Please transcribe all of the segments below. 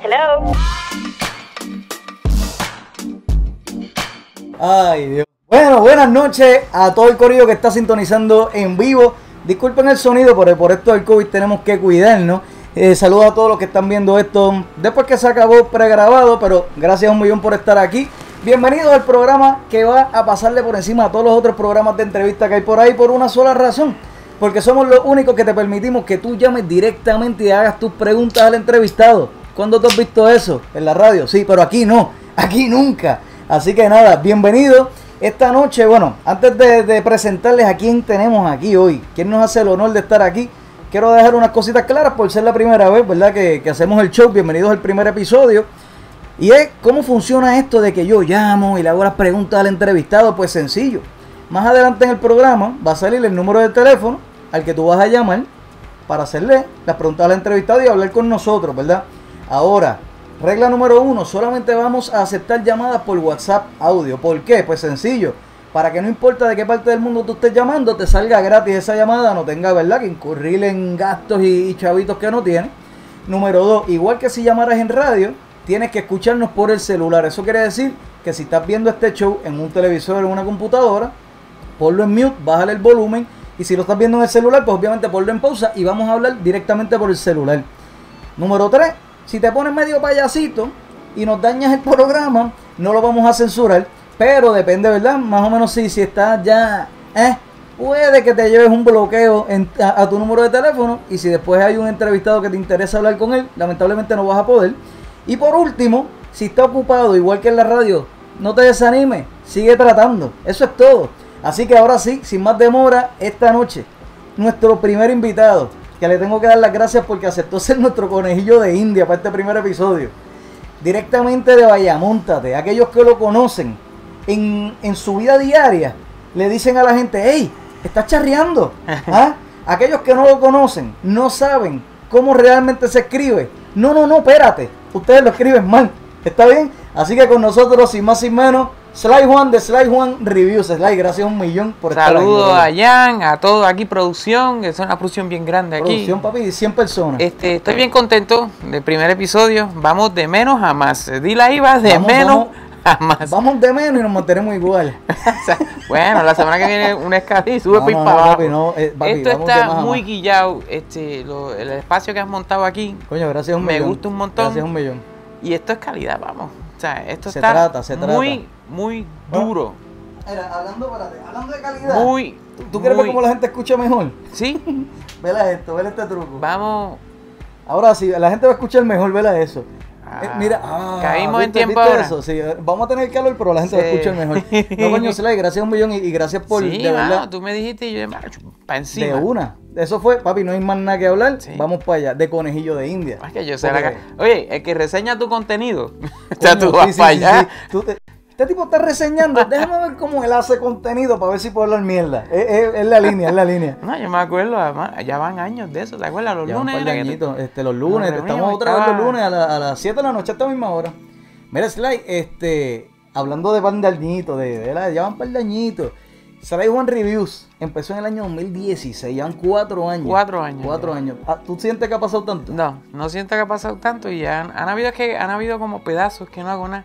Hello. Ay, Dios. Bueno, buenas noches a todo el corrido que está sintonizando en vivo. Disculpen el sonido, pero por esto del COVID tenemos que cuidarnos. Eh, saludos a todos los que están viendo esto después que se acabó pregrabado, pero gracias un millón por estar aquí. Bienvenidos al programa que va a pasarle por encima a todos los otros programas de entrevista que hay por ahí por una sola razón. Porque somos los únicos que te permitimos que tú llames directamente y hagas tus preguntas al entrevistado. ¿Cuándo tú has visto eso? En la radio, sí, pero aquí no, aquí nunca. Así que nada, bienvenido. Esta noche, bueno, antes de, presentarles a quién tenemos aquí hoy, quién nos hace el honor de estar aquí, quiero dejar unas cositas claras por ser la primera vez, ¿verdad? Que, que hacemos el show. Bienvenidos al primer episodio. Y es cómo funciona esto de que yo llamo y le hago las preguntas al entrevistado. Pues sencillo. Más adelante en el programa va a salir el número de teléfono al que tú vas a llamar para hacerle las preguntas al entrevistado y hablar con nosotros, ¿verdad? Ahora, regla número uno, solamente vamos a aceptar llamadas por WhatsApp audio. ¿Por qué? Pues sencillo. Para que no importa de qué parte del mundo tú estés llamando, te salga gratis esa llamada, no tenga, ¿verdad? Que incurrir en gastos y, chavitos que no tiene. Número dos, igual que si llamaras en radio, tienes que escucharnos por el celular. Eso quiere decir que si estás viendo este show en un televisor o en una computadora, ponlo en mute, bájale el volumen. Y si lo estás viendo en el celular, pues obviamente ponlo en pausa y vamos a hablar directamente por el celular. Número 3, si te pones medio payasito y nos dañas el programa, no lo vamos a censurar. Pero depende, ¿verdad? Más o menos si, si estás ya... Eh, puede que te lleves un bloqueo a tu número de teléfono y si después hay un entrevistado que te interesa hablar con él, lamentablemente no vas a poder. Y por último, si está ocupado igual que en la radio, no te desanimes, sigue tratando. Eso es todo. Así que ahora sí, sin más demora, esta noche, nuestro primer invitado, que le tengo que dar las gracias porque aceptó ser nuestro conejillo de India para este primer episodio. Directamente de Bayamóntate, aquellos que lo conocen en, en su vida diaria, le dicen a la gente, hey, estás charreando. ¿Ah? Aquellos que no lo conocen, no saben cómo realmente se escribe. No, no, no, espérate. Ustedes lo escriben mal. ¿Está bien? Así que con nosotros, sin más sin menos, Sly Juan de Sly Juan Reviews. Sly, gracias un millón por estar aquí. Saludos a Jan, a todo aquí producción, que es una producción bien grande aquí. Producción, papi, 100 personas. Este, estoy bien contento del primer episodio. Vamos de menos a más. Dile ahí va de Vamos, menos vamos. a más. Vamos de menos y nos mantenemos igual. Bueno, la semana que viene una escalera y sube No, para no, para abajo. eh, papi, Esto está muy guillado. Este, lo- el espacio que has montado aquí. Coño, gracias un Me millón. gusta un montón. Gracias un millón. Y esto es calidad, vamos. O sea, esto Se está trata, se muy, muy Bueno, duro. Hablando, espérate, hablando de calidad. Muy. ¿Tú, tú quieres ver muy- cómo la gente escucha mejor? Sí, Vela esto, vela este truco. vamos. Ahora sí, la gente va a escuchar mejor, vela eso. Ah, Eh, mira, ah, caímos en ¿viste- tiempo ahora. eso? Sí, eh, vamos a tener calor, pero la gente va a Sí. escuchar mejor. No, coño, Sly, gracias un millón y, y gracias por, sí, de mano, verdad, tú me dijiste y yo, para encima. de una. Eso fue, papi, no hay más nada que hablar. Sí. Vamos para allá, de conejillo de India. Es que yo sé Porque- Oye, el que reseña tu contenido. o sea, tú vas para allá. sí. Tú te- este tipo está reseñando. Déjame ver cómo él hace contenido para ver si puedo hablar mierda. Es, es- es la línea, es la línea. No, yo me acuerdo, además, ya van años de eso, ¿te acuerdas? Los Ya un lunes. este, los lunes, estamos otra vez los estaba- lunes a, la- a las 7 de la noche a esta misma hora. Mira, Sly, este, hablando de par de añitos, de, de la, ya van par de añitos. Sly One Reviews empezó en el año 2016, ya van cuatro años. Cuatro años Cuatro ya. años. Ah, ¿Tú sientes que ha pasado tanto? No, no siento que ha pasado tanto y han, han habido que han habido como pedazos que no hago nada.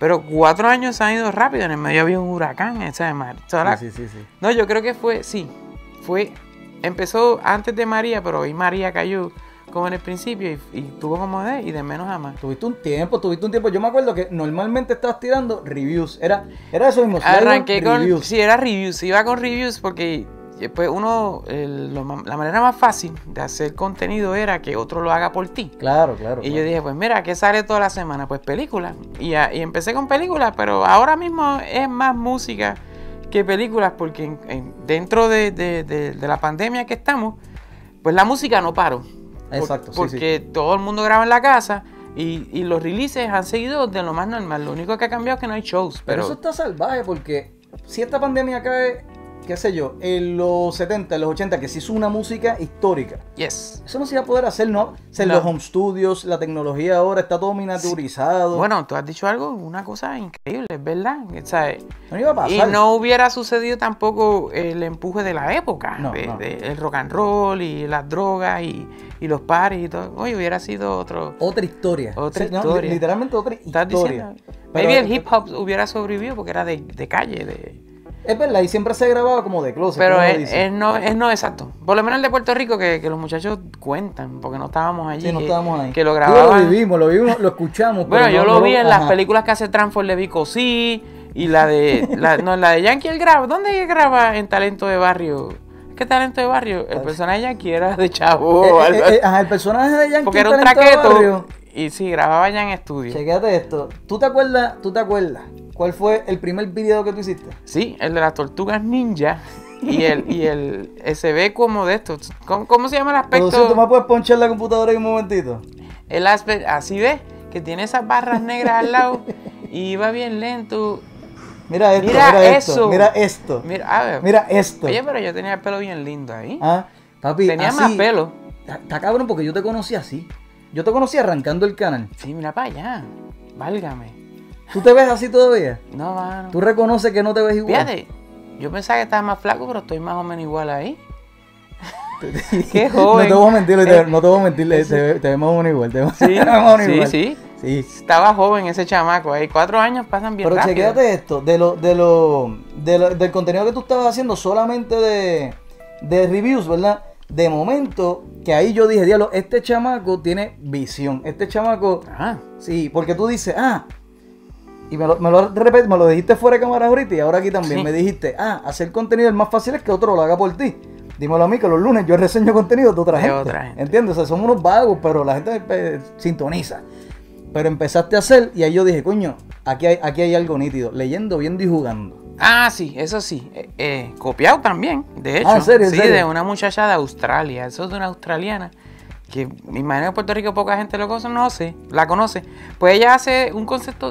Pero cuatro años se han ido rápido, en el medio había un huracán, esa mar. toda la- Sí, sí, sí. No, yo creo que fue, sí, fue, empezó antes de María, pero hoy María cayó como en el principio y, y tuvo como de y de menos a más. Tuviste un tiempo, tuviste un tiempo. Yo me acuerdo que normalmente estabas tirando reviews. Era, era eso mismo. Arranqué con, Reviews. sí, era reviews, iba con reviews porque uno, el- lo ma- la manera más fácil de hacer contenido era que otro lo haga por ti. Claro, claro. Y yo dije, pues mira, ¿qué sale toda la semana? Pues películas. Y, y empecé con películas, pero ahora mismo es más música que películas porque en- en- dentro de, de- de- de la pandemia que estamos, pues la música no paró. Por- Exacto, sí, Porque todo el mundo graba en la casa y, y los releases han seguido de lo más normal. Lo único que ha cambiado es que no hay shows. Pero Pero, eso está salvaje porque si esta pandemia cae qué sé yo, en los 70, en los 80, que se hizo una música histórica. Yes. Eso no se iba a poder hacer, ¿no? O sea, No. los home studios, la tecnología ahora está todo miniaturizado. Bueno, tú has dicho algo, una cosa increíble, verdad. O sea, no iba a pasar. y no hubiera sucedido tampoco el empuje de la época, No, de, no. de- el rock and roll y las drogas y, y los paris y todo. Oye, hubiera sido otro. Otra historia. Otra O sea, no, historia. literalmente otra ¿Estás historia. diciendo? Pero- Maybe el hip hop hubiera sobrevivido porque era de, de calle, de... Es verdad, y siempre se grababa como de closet. Pero es, no, es no exacto. Por lo menos el de Puerto Rico, que, que los muchachos cuentan, porque no estábamos allí. Sí, no estábamos ahí. Que lo grababan. lo vivimos, lo vivimos, lo escuchamos. Bueno, pero yo no- lo no vi en las películas que hace Transform de Vico sí y la de la, no, la de Yankee el graba. ¿Dónde él graba en Talento de Barrio? ¿Qué talento de barrio? El personaje de Yankee era de chavo. Eh, o eh, eh, así. ajá, el personaje de Yankee porque era un traqueto y sí, grababa ya en estudio. Chequéate esto. ¿Tú te acuerdas? ¿Tú te acuerdas? ¿Cuál fue el primer video que tú hiciste? Sí, el de las tortugas ninja y el y el se ve como de estos. ¿Cómo, cómo se llama el Producción, ¿tú aspecto? me puedes ponchar la computadora ahí un momentito? El aspecto así ves que tiene esas barras negras al lado y va bien lento. Mira esto, Mira mira, esto, eso. mira esto. Mira, a ver. Mira esto. Oye, pero yo tenía el pelo bien lindo ahí. Ah, papi, Tenía así- más pelo. Está cabrón porque yo te conocí así. Yo te conocí arrancando el canal. Sí, mira para allá. Válgame. ¿Tú te ves así todavía? No, mano. ¿Tú reconoces que no te ves igual? Fíjate, yo pensaba que estaba más flaco, pero estoy más o menos igual ahí. Qué joven. No te voy a mentir, te- Eh, no te voy a mentir, te, ese- ve- te ves más o menos igual. Te ves Sí, más o menos sí, igual. sí. Sí. Estaba joven ese chamaco ahí. Cuatro años pasan bien Pero chequéate esto, de lo, de lo, de lo- del contenido que tú estabas haciendo solamente de, de reviews, ¿verdad? De momento, que ahí yo dije, diablo, este chamaco tiene visión. Este chamaco, Ah, sí, porque tú dices, ah, y me lo, me lo, me lo dijiste fuera de cámara ahorita y ahora aquí también me dijiste, ah, hacer contenido es más fácil es que otro lo haga por ti. Dímelo a mí que los lunes yo reseño contenido de otra, De gente, otra gente. ¿Entiendes? O sea, somos unos vagos, pero la gente eh, sintoniza. Pero empezaste a hacer y ahí yo dije, coño, aquí hay, aquí hay algo nítido. Leyendo, viendo y jugando. Ah, sí, eso sí. Eh, eh, copiado también, de hecho. Ah, ¿en serio, en sí, serio? de una muchacha de Australia. Eso es de una australiana. Que me imagino que en Puerto Rico poca gente lo conoce, la conoce. Pues ella hace un concepto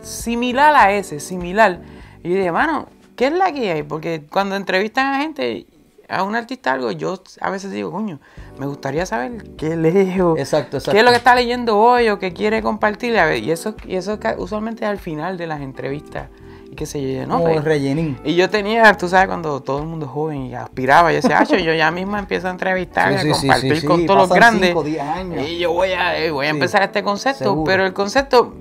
similar a ese, similar. Y yo dije, mano, ¿qué es la que hay? Porque cuando entrevistan a gente, a un artista algo, yo a veces digo, coño, me gustaría saber qué leo. Exacto, exacto. ¿Qué es lo que está leyendo hoy o que quiere compartir? Y eso, y eso usualmente es al final de las entrevistas. Y qué sé yo, ¿no? Como Pues, el rellenín. y yo tenía, tú sabes, cuando todo el mundo es joven y aspiraba, yo decía, "Acho, yo ya mismo empiezo a entrevistar, Sí, a sí, compartir sí, con todos los grandes. cinco, diez años. Y yo voy a, eh, voy a empezar este concepto, seguro. pero el concepto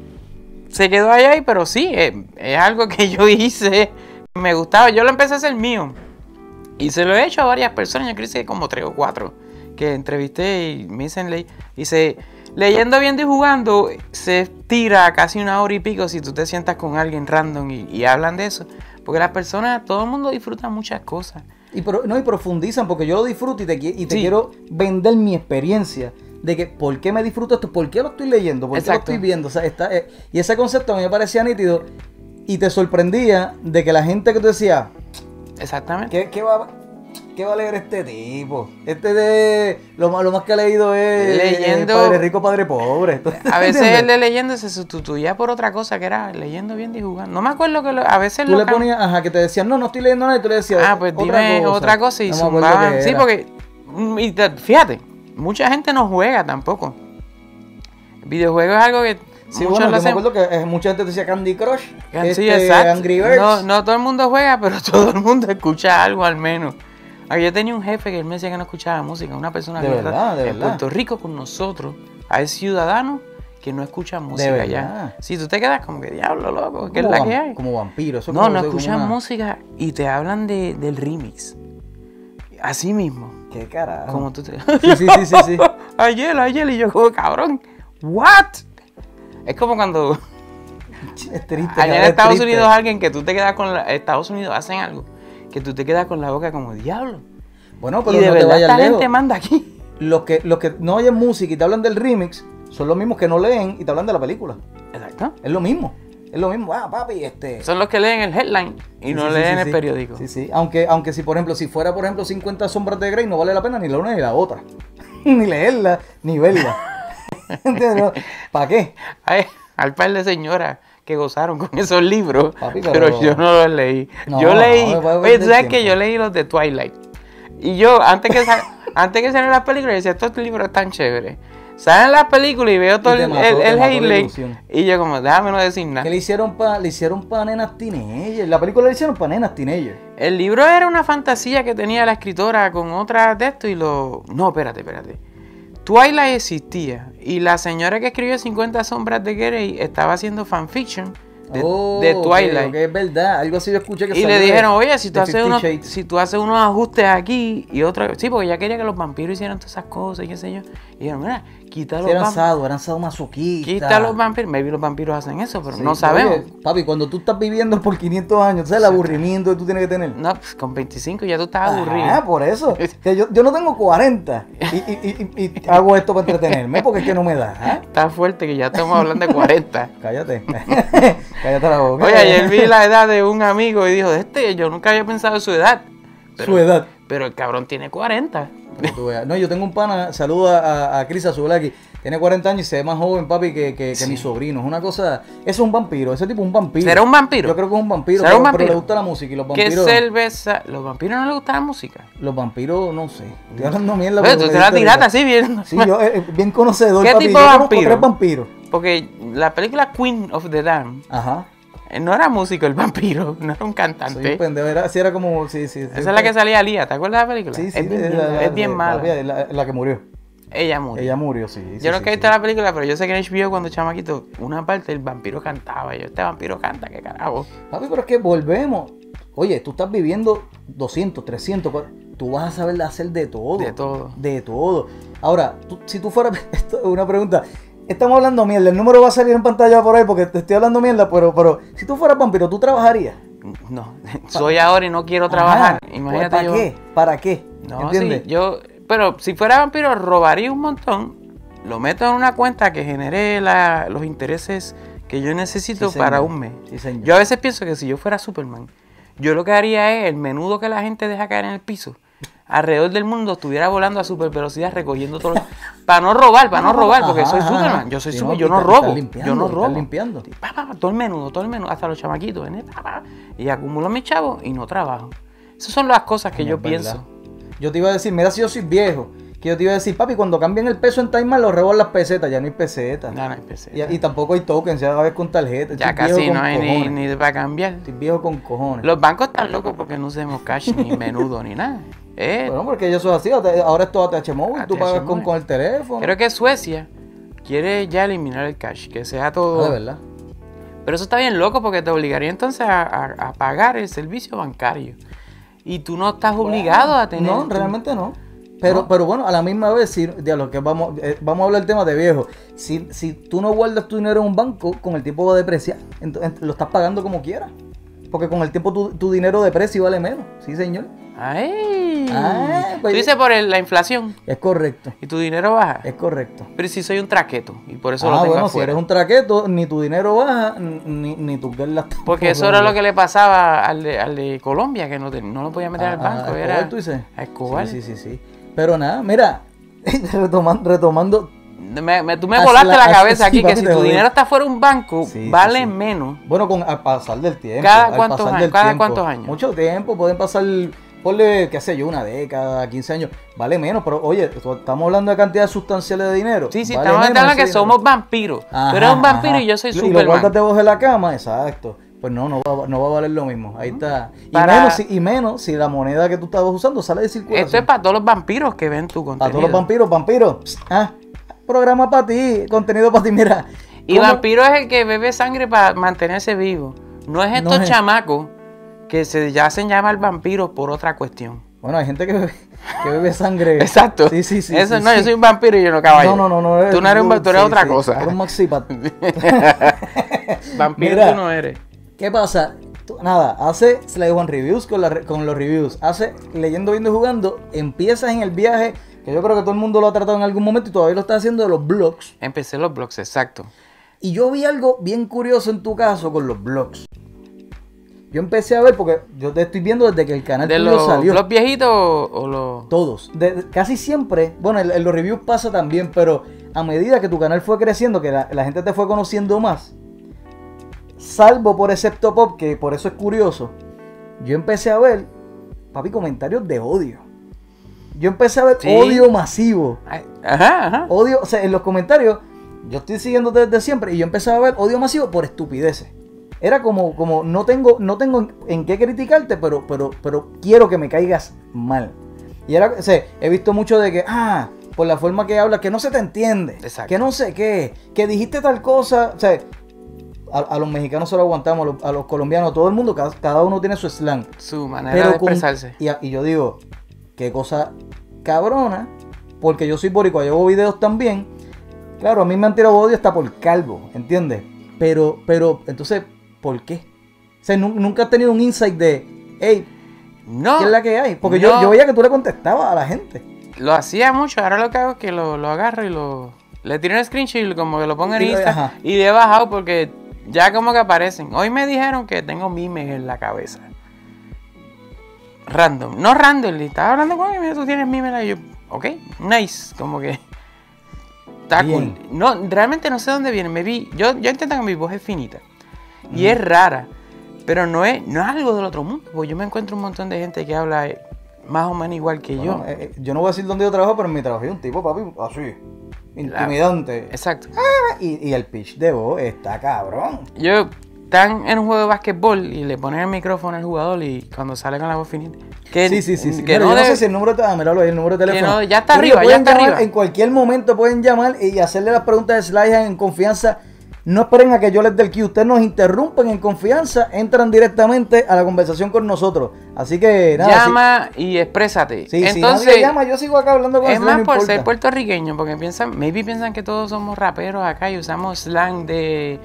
se quedó ahí, ahí, pero sí, eh, es, algo que yo hice, me gustaba, yo lo empecé a hacer mío. Y se lo he hecho a varias personas, yo creo que como tres o cuatro que entrevisté y me dicen, le- dice, leyendo, viendo y jugando, se tira casi una hora y pico si tú te sientas con alguien random y, y hablan de eso. Porque las personas, todo el mundo disfruta muchas cosas. Y, pro- no, y profundizan porque yo lo disfruto y te, qui- y te Sí. quiero vender mi experiencia de que por qué me disfruto esto, por qué lo estoy leyendo, por qué lo estoy viendo. O sea, está, eh, y ese concepto a mí me parecía nítido y te sorprendía de que la gente que tú decías, Exactamente. ¿qué, qué va, qué va a leer este tipo? Este de lo, más- lo más que ha leído es Leyendo- Padre Rico, Padre Pobre. A veces ¿Entiendes? el de leyendo se sustituía por otra cosa que era leyendo, viendo y jugando. No me acuerdo que lo- a veces Tú lo le cam- ponías, ajá, que te decían, no, no estoy leyendo nada, y tú le decías, Ah, pues dime otra cosa, y No zumbaban. Sí, porque. mm, y te- fíjate, mucha gente no juega tampoco. Videojuegos es algo que. Sí, muchos bueno, yo me acuerdo que eh, mucha gente decía Candy Crush, Sí, este, exacto. Angry Birds. No, no todo el mundo juega, pero todo el mundo escucha algo al menos. Ah, Yo tenía un jefe que él me decía que no escuchaba música, una persona De que verdad, de en verdad. Puerto Rico con nosotros, hay ciudadanos que no escuchan música ya. Si tú te quedas como que diablo, loco, ¿qué es la que hay? Como vampiro. Eso No, no escuchan una- música y te hablan de, del remix. Así mismo. Qué carajo. Como tú te... Sí, sí, sí, sí, sí. ayer, ayer, y yo como, cabrón, ¿what? Es como cuando Es triste. allá en es Estados. Unidos alguien que tú te quedas con la... Estados Unidos hacen algo que tú te quedas con la boca como diablo. Bueno, y pero de no te verdad vayas esta lejos. gente manda aquí. Los que, los que no oyen música y te hablan del remix son los mismos que no leen y te hablan de la película. Exacto. Es lo mismo. Es lo mismo. Ah, papi, este. Son los que leen el headline y Sí, no sí, leen sí, el periódico. Sí, sí. Aunque, aunque si, por ejemplo, si fuera, por ejemplo, 50 sombras de Grey, no vale la pena ni la una ni la otra. ni leerla, ni verla. ¿Para qué? Ay, al par de señoras que gozaron con esos libros, Papi, pero... pero- yo no los leí. No, yo leí, no oye, sabes que yo leí los de Twilight. Y yo, antes que, sal- antes que salieran las películas, decía, estos libros están chéveres. Salen las películas y veo todo el, mató- el, el. Y yo como, déjame no decir nada. ¿Qué le hicieron para le hicieron pa nenas teenagers? La película le hicieron para nenas teenagers. El libro era una fantasía que tenía la escritora con otras de esto y lo... No, espérate, espérate. Twilight existía y la señora que escribió 50 sombras de Grey estaba haciendo fanfiction de, Oh, de Twilight. es verdad. Algo así yo escuché que Y le dijeron, oye, si tú, haces unos, Shades. si tú haces unos ajustes aquí y otros... Sí, porque ella quería que los vampiros hicieran todas esas cosas y qué sé yo. Y dijeron, mira, quita los eran vampiros. sado, eran sadomasoquistas. Quita los vampiros. Maybe los vampiros hacen eso, pero Sí, no sabemos. oye, papi, cuando tú estás viviendo por 500 años, ¿sabes el aburrimiento que tú tienes que tener? No, pues con 25 ya tú estás aburrido. Ah, por eso. Yo, yo no tengo 40 y, y- y- y hago esto para entretenerme porque es que no me da. ¿ah? Está fuerte que ya estamos hablando de 40. Cállate. Cállate la boca. Oye, ayer vi la edad de un amigo y dijo, este, yo nunca había pensado en su edad. Pero, Su edad. Pero el cabrón tiene 40. Para que tú veas. No, yo tengo un pana, saluda a, a Cris Azulaki, tiene 40 años y se ve más joven, papi, que, que, mi sobrino. Es una cosa, es un vampiro, ese tipo es un vampiro. ¿Será un vampiro? Yo creo que es un vampiro, ¿Será pero, un pero vampiro? le gusta la música y los ¿Qué vampiros... cerveza? ¿Los vampiros no les gusta la música? Los vampiros, no sé. Estoy hablando mierda. Oye, porque tú te la tiraste así bien. Sí, yo eh, bien conocedor, ¿Qué papi. tipo de vampiro? tres vampiros. Porque la película Queen of the Damned Ajá. No era músico el vampiro, no era un Soy un cantante. pendejo. Era, sí, era como. Sí, sí. Esa es la que salía Lía, ¿te acuerdas de la película? Sí, sí. es bien, la- la- es bien la- mala. La, la que murió. Ella murió. Ella murió, sí. sí, Yo no sí, que he sí. visto la película, pero yo sé que en HBO cuando chamaquito, una parte el vampiro cantaba. Yo, este vampiro canta, qué carajo. Papi, pero es que volvemos. Oye, tú estás viviendo 200, 300. cua- Tú vas a saber hacer de todo. De todo. De todo. Ahora, tú- si tú fueras. Esto es una pregunta. Estamos hablando mierda. El número va a salir en pantalla por ahí porque te estoy hablando mierda. Pero, pero si tú fueras vampiro, ¿tú trabajarías? No, soy ahora y no quiero trabajar. Ajá. Imagínate ¿Para yo. qué? ¿Para qué? No, ¿Entiendes? sí, yo, pero si fuera vampiro robaría un montón, lo meto en una cuenta que genere la- los intereses que yo necesito Sí, para un mes. Sí, señor. Yo a veces pienso que si yo fuera Superman, yo lo que haría es el menudo que la gente deja caer en el piso. Alrededor del mundo estuviera volando a super velocidad recogiendo todo. lo- para no robar, para no robar, porque Ajá, soy ajá, Superman. Yo soy Superman, no, yo no robo. Yo no robo. limpiando. Pa, pa, pa, todo el menudo, todo el menudo, hasta los chamaquitos. ¿eh? Y acumulo mis chavos y no trabajo. Esas son las cosas que yo pienso. Yo te iba a decir, mira si yo soy viejo, que yo te iba a decir, papi, cuando cambian el peso en Time los rebotan las pesetas, ya no hay pesetas. Ya no hay pesetas. Y, y tampoco hay tokens, ya ves con tarjeta. Ya Estoy casi no hay ni, cojones. ni para cambiar. Estoy viejo con cojones. Los bancos están locos porque no usemos cash, ni menudo, ni nada. Eh, Bueno, porque eso es así, ahora es todo ATH móvil, tú pagas con, con el teléfono. creo que Suecia quiere ya eliminar el cash, que sea todo. Ah, de verdad. Pero eso está bien loco porque te obligaría entonces a, a- a pagar el servicio bancario. Y tú no estás obligado a tener. No, realmente no. Pero, No. pero bueno, a la misma vez, si, diablo, que vamos, eh, vamos a hablar del tema de viejo. Si, si tú no guardas tu dinero en un banco, con el tiempo va a depreciar. Entonces, lo estás pagando como quieras. Porque con el tiempo tu, tu dinero deprecia y vale menos. Sí, señor. ¡Ay! Ah, pues- tú dices por el- la inflación Es correcto. y tu dinero baja. Es correcto. Pero si soy un traqueto y por eso ah, lo tengo bueno, si eres un traqueto, ni tu dinero baja, ni, ni tus guerras Porque eso era lo que le pasaba al de, al de Colombia, que no, te- no lo podía meter al banco. A era Escobar, tú dices. a Escobar. Sí, sí, sí, sí. Pero nada, mira, retomando, retomando Me- me- tú me volaste la- cabeza aquí, que si tu dinero está fuera de un banco, Sí, vale sí. menos. Bueno, con al pasar del tiempo. ¿Cada cuántos pasar años? del ¿Cada tiempo. cuántos años? Mucho tiempo, pueden pasar, ponle, qué sé yo, una década, 15 años, vale menos, pero oye, estamos hablando de cantidades sustanciales de dinero. Sí, sí, vale estamos hablando que ese dinero. somos vampiros. Ajá, Tú eres un vampiro ajá. y yo soy Y lo Superman. guardas debajo de la cama, exacto. Pues no, no va, no va a valer lo mismo. Ahí está. Y, Para- menos, si, y menos si la moneda que tú estabas usando sale de circulación. Esto es para todos los vampiros que ven tu contenido. Para todos los vampiros, vampiros. psst, ah, programa para ti, contenido para ti, mira. Y ¿cómo- vampiro es el que bebe sangre para mantenerse vivo. No es estos No es- chamacos que se ya hacen llamar vampiros por otra cuestión. Bueno, hay gente que bebe, que bebe sangre. Exacto. Sí, sí, sí. Eso sí, no, sí. yo soy un vampiro y yo no caballo. No, no, no, no. Tú no eres un vampiro, tú eres sí, otra cosa. Eres un maxipat. Vampiro Mira. tú no eres. ¿Qué pasa? Nada, hace Slide One Reviews con, la con los reviews. Hace leyendo, viendo y jugando. Empiezas en el viaje, que yo creo que todo el mundo lo ha tratado en algún momento y todavía lo está haciendo de los blogs. Empecé los blogs, exacto. Y yo vi algo bien curioso en tu caso con los blogs. Yo empecé a ver, porque yo te estoy viendo desde que el canal ¿De los salió. blogs viejitos o, o los...? Todos. De- casi siempre, bueno, en, en los reviews pasa también, pero a medida que tu canal fue creciendo, que la, la gente te fue conociendo más, salvo por excepto pop, que por eso es curioso, yo empecé a ver, papi, comentarios de odio. Yo empecé a ver Sí. odio masivo. Ajá, ajá. Odio, o sea, en los comentarios, yo estoy siguiendo desde siempre y yo empecé a ver odio masivo por estupideces. Era como, como no tengo, no tengo en, en qué criticarte, pero, pero, pero quiero que me caigas mal. Y era, o sea, he visto mucho de que, ah, por la forma que hablas, que no se te entiende, Exacto. que no sé qué, que dijiste tal cosa, o sea, a, a los mexicanos se lo aguantamos, a los, a los colombianos, todo el mundo, cada, cada uno tiene su slang. Su manera de con- expresarse. y, yo digo, qué cosa cabrona, porque yo soy boricua, yo hago videos también. Claro, a mí me han tirado odio hasta por calvo, ¿entiendes? Pero, pero, entonces, ¿por qué? O sea, nu- nunca has tenido un insight de, hey, No, ¿qué es la que hay? Porque yo, No. yo veía que tú le contestabas a la gente. lo hacía mucho. Ahora lo que hago es que lo, lo agarro y lo. Le tiro un screenshot y como que lo pongo en Insta. ajá. Y he bajado porque ya como que aparecen. Hoy me dijeron que tengo mimes en la cabeza. Random. No random. Y estaba hablando con él. Mira, tú tienes mimes. Y yo, ok, nice. Como que. Está cool. No, realmente no sé dónde viene. Me vi. Yo, yo entiendo que mi voz es finita. Y es rara. Pero no es, no es algo del otro mundo. Porque yo me encuentro un montón de gente que habla eh, más o menos igual que Bueno, yo. eh, eh, yo no voy a decir dónde yo trabajo, pero en mi trabajo hay un tipo, papi, así, intimidante. Exacto. Y, y el pitch de voz está cabrón. Yo están en un juego de básquetbol y le ponen el micrófono al jugador y cuando sale con la voz finita. Que, Sí, sí, sí. sí. Que no yo no sé si el número ah, míralo el número de teléfono. no, ya está arriba, ya está arriba. En cualquier momento pueden llamar y hacerle las preguntas de Slide en confianza. No esperen a que yo les dé el que ustedes nos interrumpen en confianza, entran directamente a la conversación con nosotros. Así que nada, Llama y exprésate. si, si, si Entonces, nadie llama, yo sigo acá hablando con es más no por importa. ser puertorriqueño, porque piensan, maybe piensan que todos somos raperos acá y usamos slang de,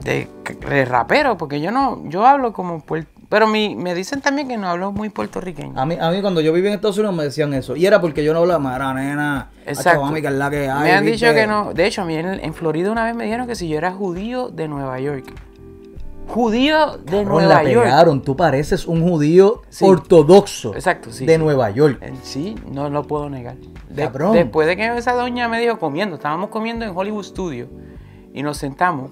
de, de rapero, porque yo no, yo hablo como puer- pero mi, me dicen también que no hablo muy puertorriqueño. A mí, a mí cuando yo vivía en Estados Unidos me decían eso. Y era porque yo no hablaba mara, nena. Exacto. Mami, que es la que hay, me han ¿viste? dicho que no. De hecho, a mí en, en Florida una vez me dijeron que si yo era judío de Nueva York. Judío de Cabrón, Nueva la York. pegaron. Tú pareces un judío Sí. ortodoxo Exacto, sí. de sí. Nueva York. Eh, Sí, no lo puedo negar. De- Cabrón. después de que esa doña me dijo comiendo, estábamos comiendo en Hollywood Studio y nos sentamos.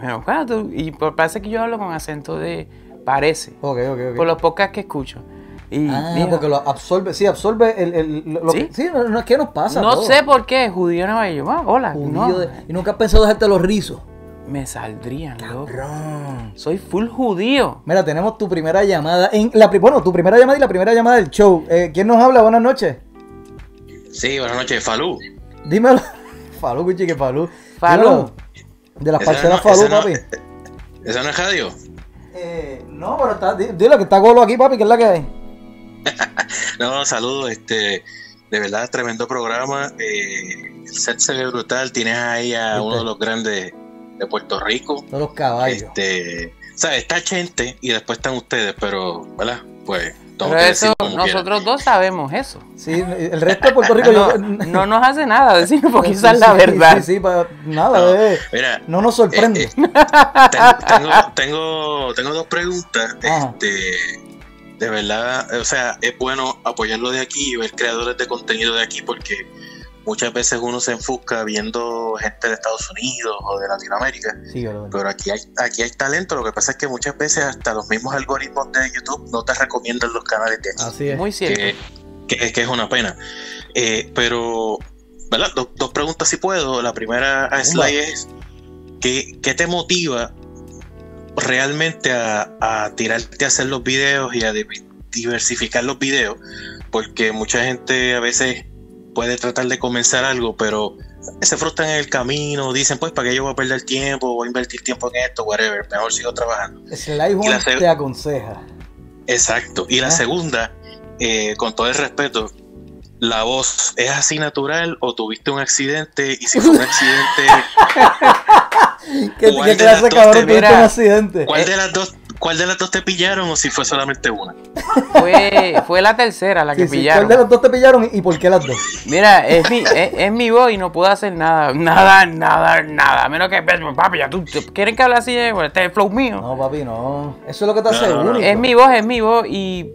"Bueno, tú-" y parece que yo hablo con acento de parece, Ok, ok, ok. por los podcasts que escucho. Y Ah, dijo, porque lo absorbe, sí, absorbe el, el- lo, lo ¿Sí? que- sí, no, no, es que nos pasa. no sé por qué, judío Nueva York. Ah, hola, Judío no, de- y nunca has pensado dejarte los rizos. me saldrían, loco. Cabrón. Soy full judío. Mira, tenemos tu primera llamada. En la, bueno, tu primera llamada y la primera llamada del show. Eh, ¿Quién nos habla? Buenas noches. Sí, buenas noches, Falú. Dímelo. Falú, Cuchi, que Falú. Falú. Dímelo. De las parcelas no- Falú, esa no- papi. ¿Esa no es radio? Eh, no, pero está, di- dilo que está golo aquí, papi, que es la que hay. No, saludos, este, de verdad, tremendo programa. Eh, el set se ve brutal. Tienes ahí a ¿Viste? uno de los grandes de Puerto Rico. Todos los caballos. Este, ¿sabes? Está gente y después están ustedes, pero, ¿verdad? Pues, Pero eso, decir nosotros dos sabemos eso. Sí, el resto de Puerto Rico. no, yo- no nos hace nada decirlo porque Sí, es la sí, verdad. Sí, sí, pa- nada, No, eh, Mira, no nos sorprende. Eh, eh, ten- tengo, tengo, tengo dos preguntas. Ajá. Este, de verdad, o sea, es bueno apoyarlo de aquí y ver creadores de contenido de aquí porque muchas veces uno se enfusca viendo gente de Estados Unidos o de Latinoamérica, Sí, pero aquí hay, aquí hay talento. Lo que pasa es que muchas veces hasta los mismos algoritmos de YouTube no te recomiendan los canales de aquí Así es. Muy cierto. que, que- que es una pena. Eh, pero, ¿verdad? Do- dos preguntas si puedo. La primera a. Sly es, ¿qué, qué te motiva realmente a, a tirarte a hacer los videos y a di- diversificar los videos? Porque mucha gente a veces puede tratar de comenzar algo, pero se frustran en el camino, dicen, pues, ¿para qué yo voy a perder tiempo? Voy a invertir tiempo en esto, whatever, mejor sigo trabajando. Sly Y la te aconseja. Exacto. Y la Ah. segunda, eh, con todo el respeto, ¿la voz es así natural o tuviste un accidente? Y si fue un accidente, ¿Qué, ¿Cuál qué de clase cabrón te tuviste un accidente? ¿cuál de las dos, cuál de las dos te pillaron o si fue solamente una? Fue, fue la tercera la que Sí, sí, pillaron. ¿Cuál de las dos te pillaron y, por qué las dos? Mira, es mi, es, es mi voz y no puedo hacer nada, nada, nada, nada. A menos que, pues, papi, ya tú, ¿quieren que hable así? Eh? Bueno, este es el flow mío. No, papi, no. Eso es lo que te hace No, no, no. único. Es mi voz, es mi voz y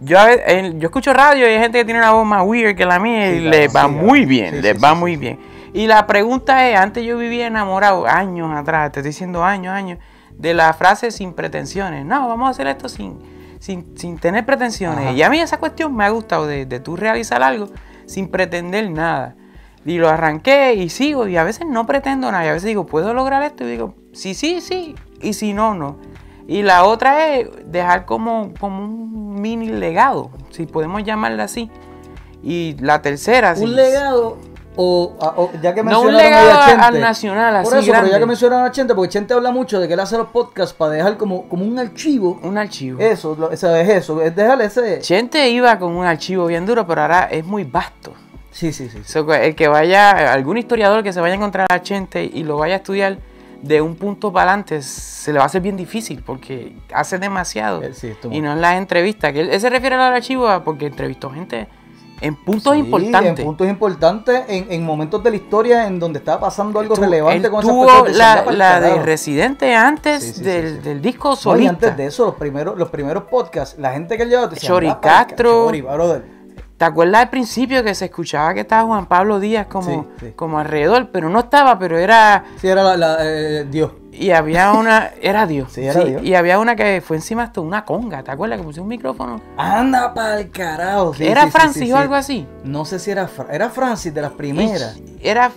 yo, a ve- en- yo escucho radio y hay gente que tiene una voz más weird que la mía y Sí, les va sí, muy bien, Sí, les sí, va sí, muy bien. Y la pregunta es, antes yo vivía enamorado, años atrás, te estoy diciendo años, años, de la frase sin pretensiones. No, vamos a hacer esto sin, sin, sin tener pretensiones. Ajá. Y a mí esa cuestión me ha gustado de, de tú realizar algo sin pretender nada. Y lo arranqué y sigo y a veces no pretendo nada. Y a veces digo, ¿puedo lograr esto? Y digo, sí, sí, sí. Y si no, no. Y la otra es dejar como, como un mini legado, si podemos llamarla así. Y la tercera, Un legado o, a- o- ya que No un mencionaron ahí a legado Chente. al nacional, Por así eso, pero ya grande. que mencionaron a Chente, porque Chente habla mucho de que él hace los podcasts para dejar como, como un archivo. un archivo. Eso, lo- eso es eso, es dejar ese... Chente iba con un archivo bien duro, pero ahora es muy vasto. Sí, sí, sí. sí. So, el que vaya, algún historiador que se vaya a encontrar a Chente y lo vaya a estudiar de un punto para adelante, se le va a hacer bien difícil porque hace demasiado. Eh, sí, y no en las entrevistas, que él, él se refiere al archivo a- porque entrevistó gente en puntos Sí, importantes. En puntos importantes, en, en momentos de la historia en donde estaba pasando algo Tú- relevante él con tuvo la, la de. Residente antes Sí, sí, sí, del, del disco No, y solista. antes de eso, los primeros, los primeros podcasts, la gente que él llevaba. Chori, brother. ¿Te acuerdas al principio que se escuchaba que estaba Juan Pablo Díaz como, Sí, sí. como alrededor? Pero no estaba, pero era... Sí, era la, la, eh, Dios. Y había una... Era Dios. Sí, era Dios. Y había una que fue encima hasta una conga, ¿te acuerdas? Que puso un micrófono. Anda pa'l carajo. ¿Era Francis o algo así? No sé si era, era Francis de las primeras. Era...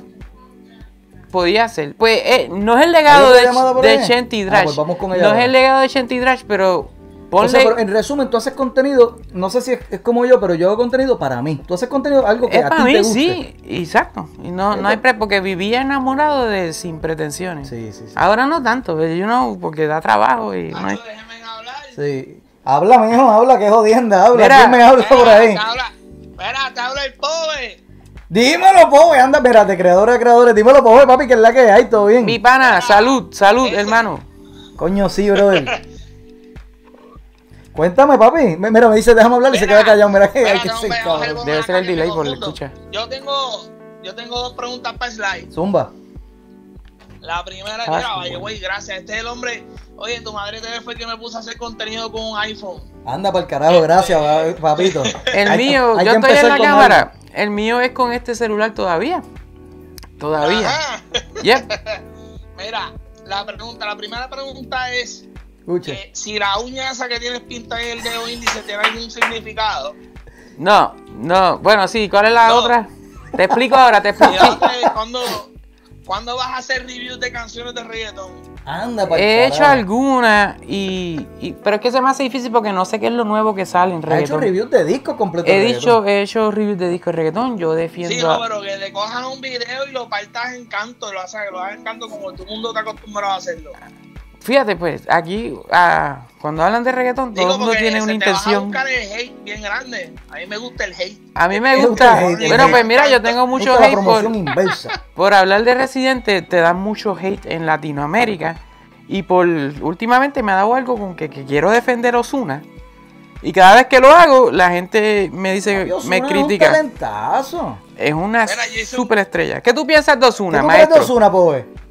Podía ser. Pues eh, no es el legado ¿Hay otra de, de ahí? Shenty Ah, Drash. pues vamos con ella no ahora. es el legado de Shenty Drash, pero ponle... O sea, pero en resumen, tú haces contenido, no sé si es, es como yo, pero yo hago contenido para mí. Tú haces contenido algo que Es a para ti mí, te guste. sí, exacto. Y no, no hay pre porque vivía enamorado de sin pretensiones. Sí, sí, sí. Ahora no tanto, pero yo no, porque da trabajo y no hay... déjenme hablar. Sí. Habla, mijo, habla, que jodienda, habla. Mira. ¿Quién me habla por ahí? Mira, te habla el pobre. Dímelo, pobre, anda, espérate, creadores de creadores, dímelo, pobre, papi, que es la que hay, todo bien. Mi pana, salud, salud, hermano. Coño, sí, brother. Cuéntame, papi. Me- Mira, me dice, déjame hablar y se queda callado. Mira que hay que ser cabrón. Debe ser el delay por la escucha. Yo tengo, yo tengo dos preguntas para Slide. Zumba. La primera, Ah, mira, güey, gracias. Este es el hombre. Oye, tu madre te fue el que me puso a hacer contenido con un iPhone. Anda para el carajo, gracias, pa- papito. El Hay- mío, hay yo estoy en la cámara. algo. El mío es con este celular todavía. Todavía. Ajá. Yep. Mira, la pregunta, la primera pregunta es Que si la uña esa que tienes pinta en el dedo índice tiene algún significado. No, no. Bueno, sí, ¿cuál es la No. otra? Te explico ahora, te explico. ¿cuándo, ¿Cuándo vas a hacer reviews de canciones de reggaeton? Anda para He hecho alguna y, y- Pero es que se me hace difícil porque no sé qué es lo nuevo que sale en Ha hecho reggaetón. reviews de discos completos. He dicho, he hecho reviews de disco de reggaetón. Yo defiendo. Sí, no, a- pero que le cojas un video y lo partas en canto, lo hagas en canto como todo el mundo está acostumbrado a hacerlo. Fíjate, pues, aquí, ah, cuando hablan de reggaetón, todo el mundo tiene se una te vas a intención. buscar el hate bien grande. A mí me gusta el hate. A mí me gusta. es pues mira, yo tengo mucho hate por, hablar de Residente, te dan mucho hate en Latinoamérica. Y por últimamente me ha dado algo con que, que quiero defender Osuna. Y cada vez que lo hago, la gente me dice, me critica. Es un talentazo. Es una Mira, yo hice un- super estrella. ¿Qué tú piensas de ¿Qué Osuna, tú crees de maestro? Ozuna, pobre?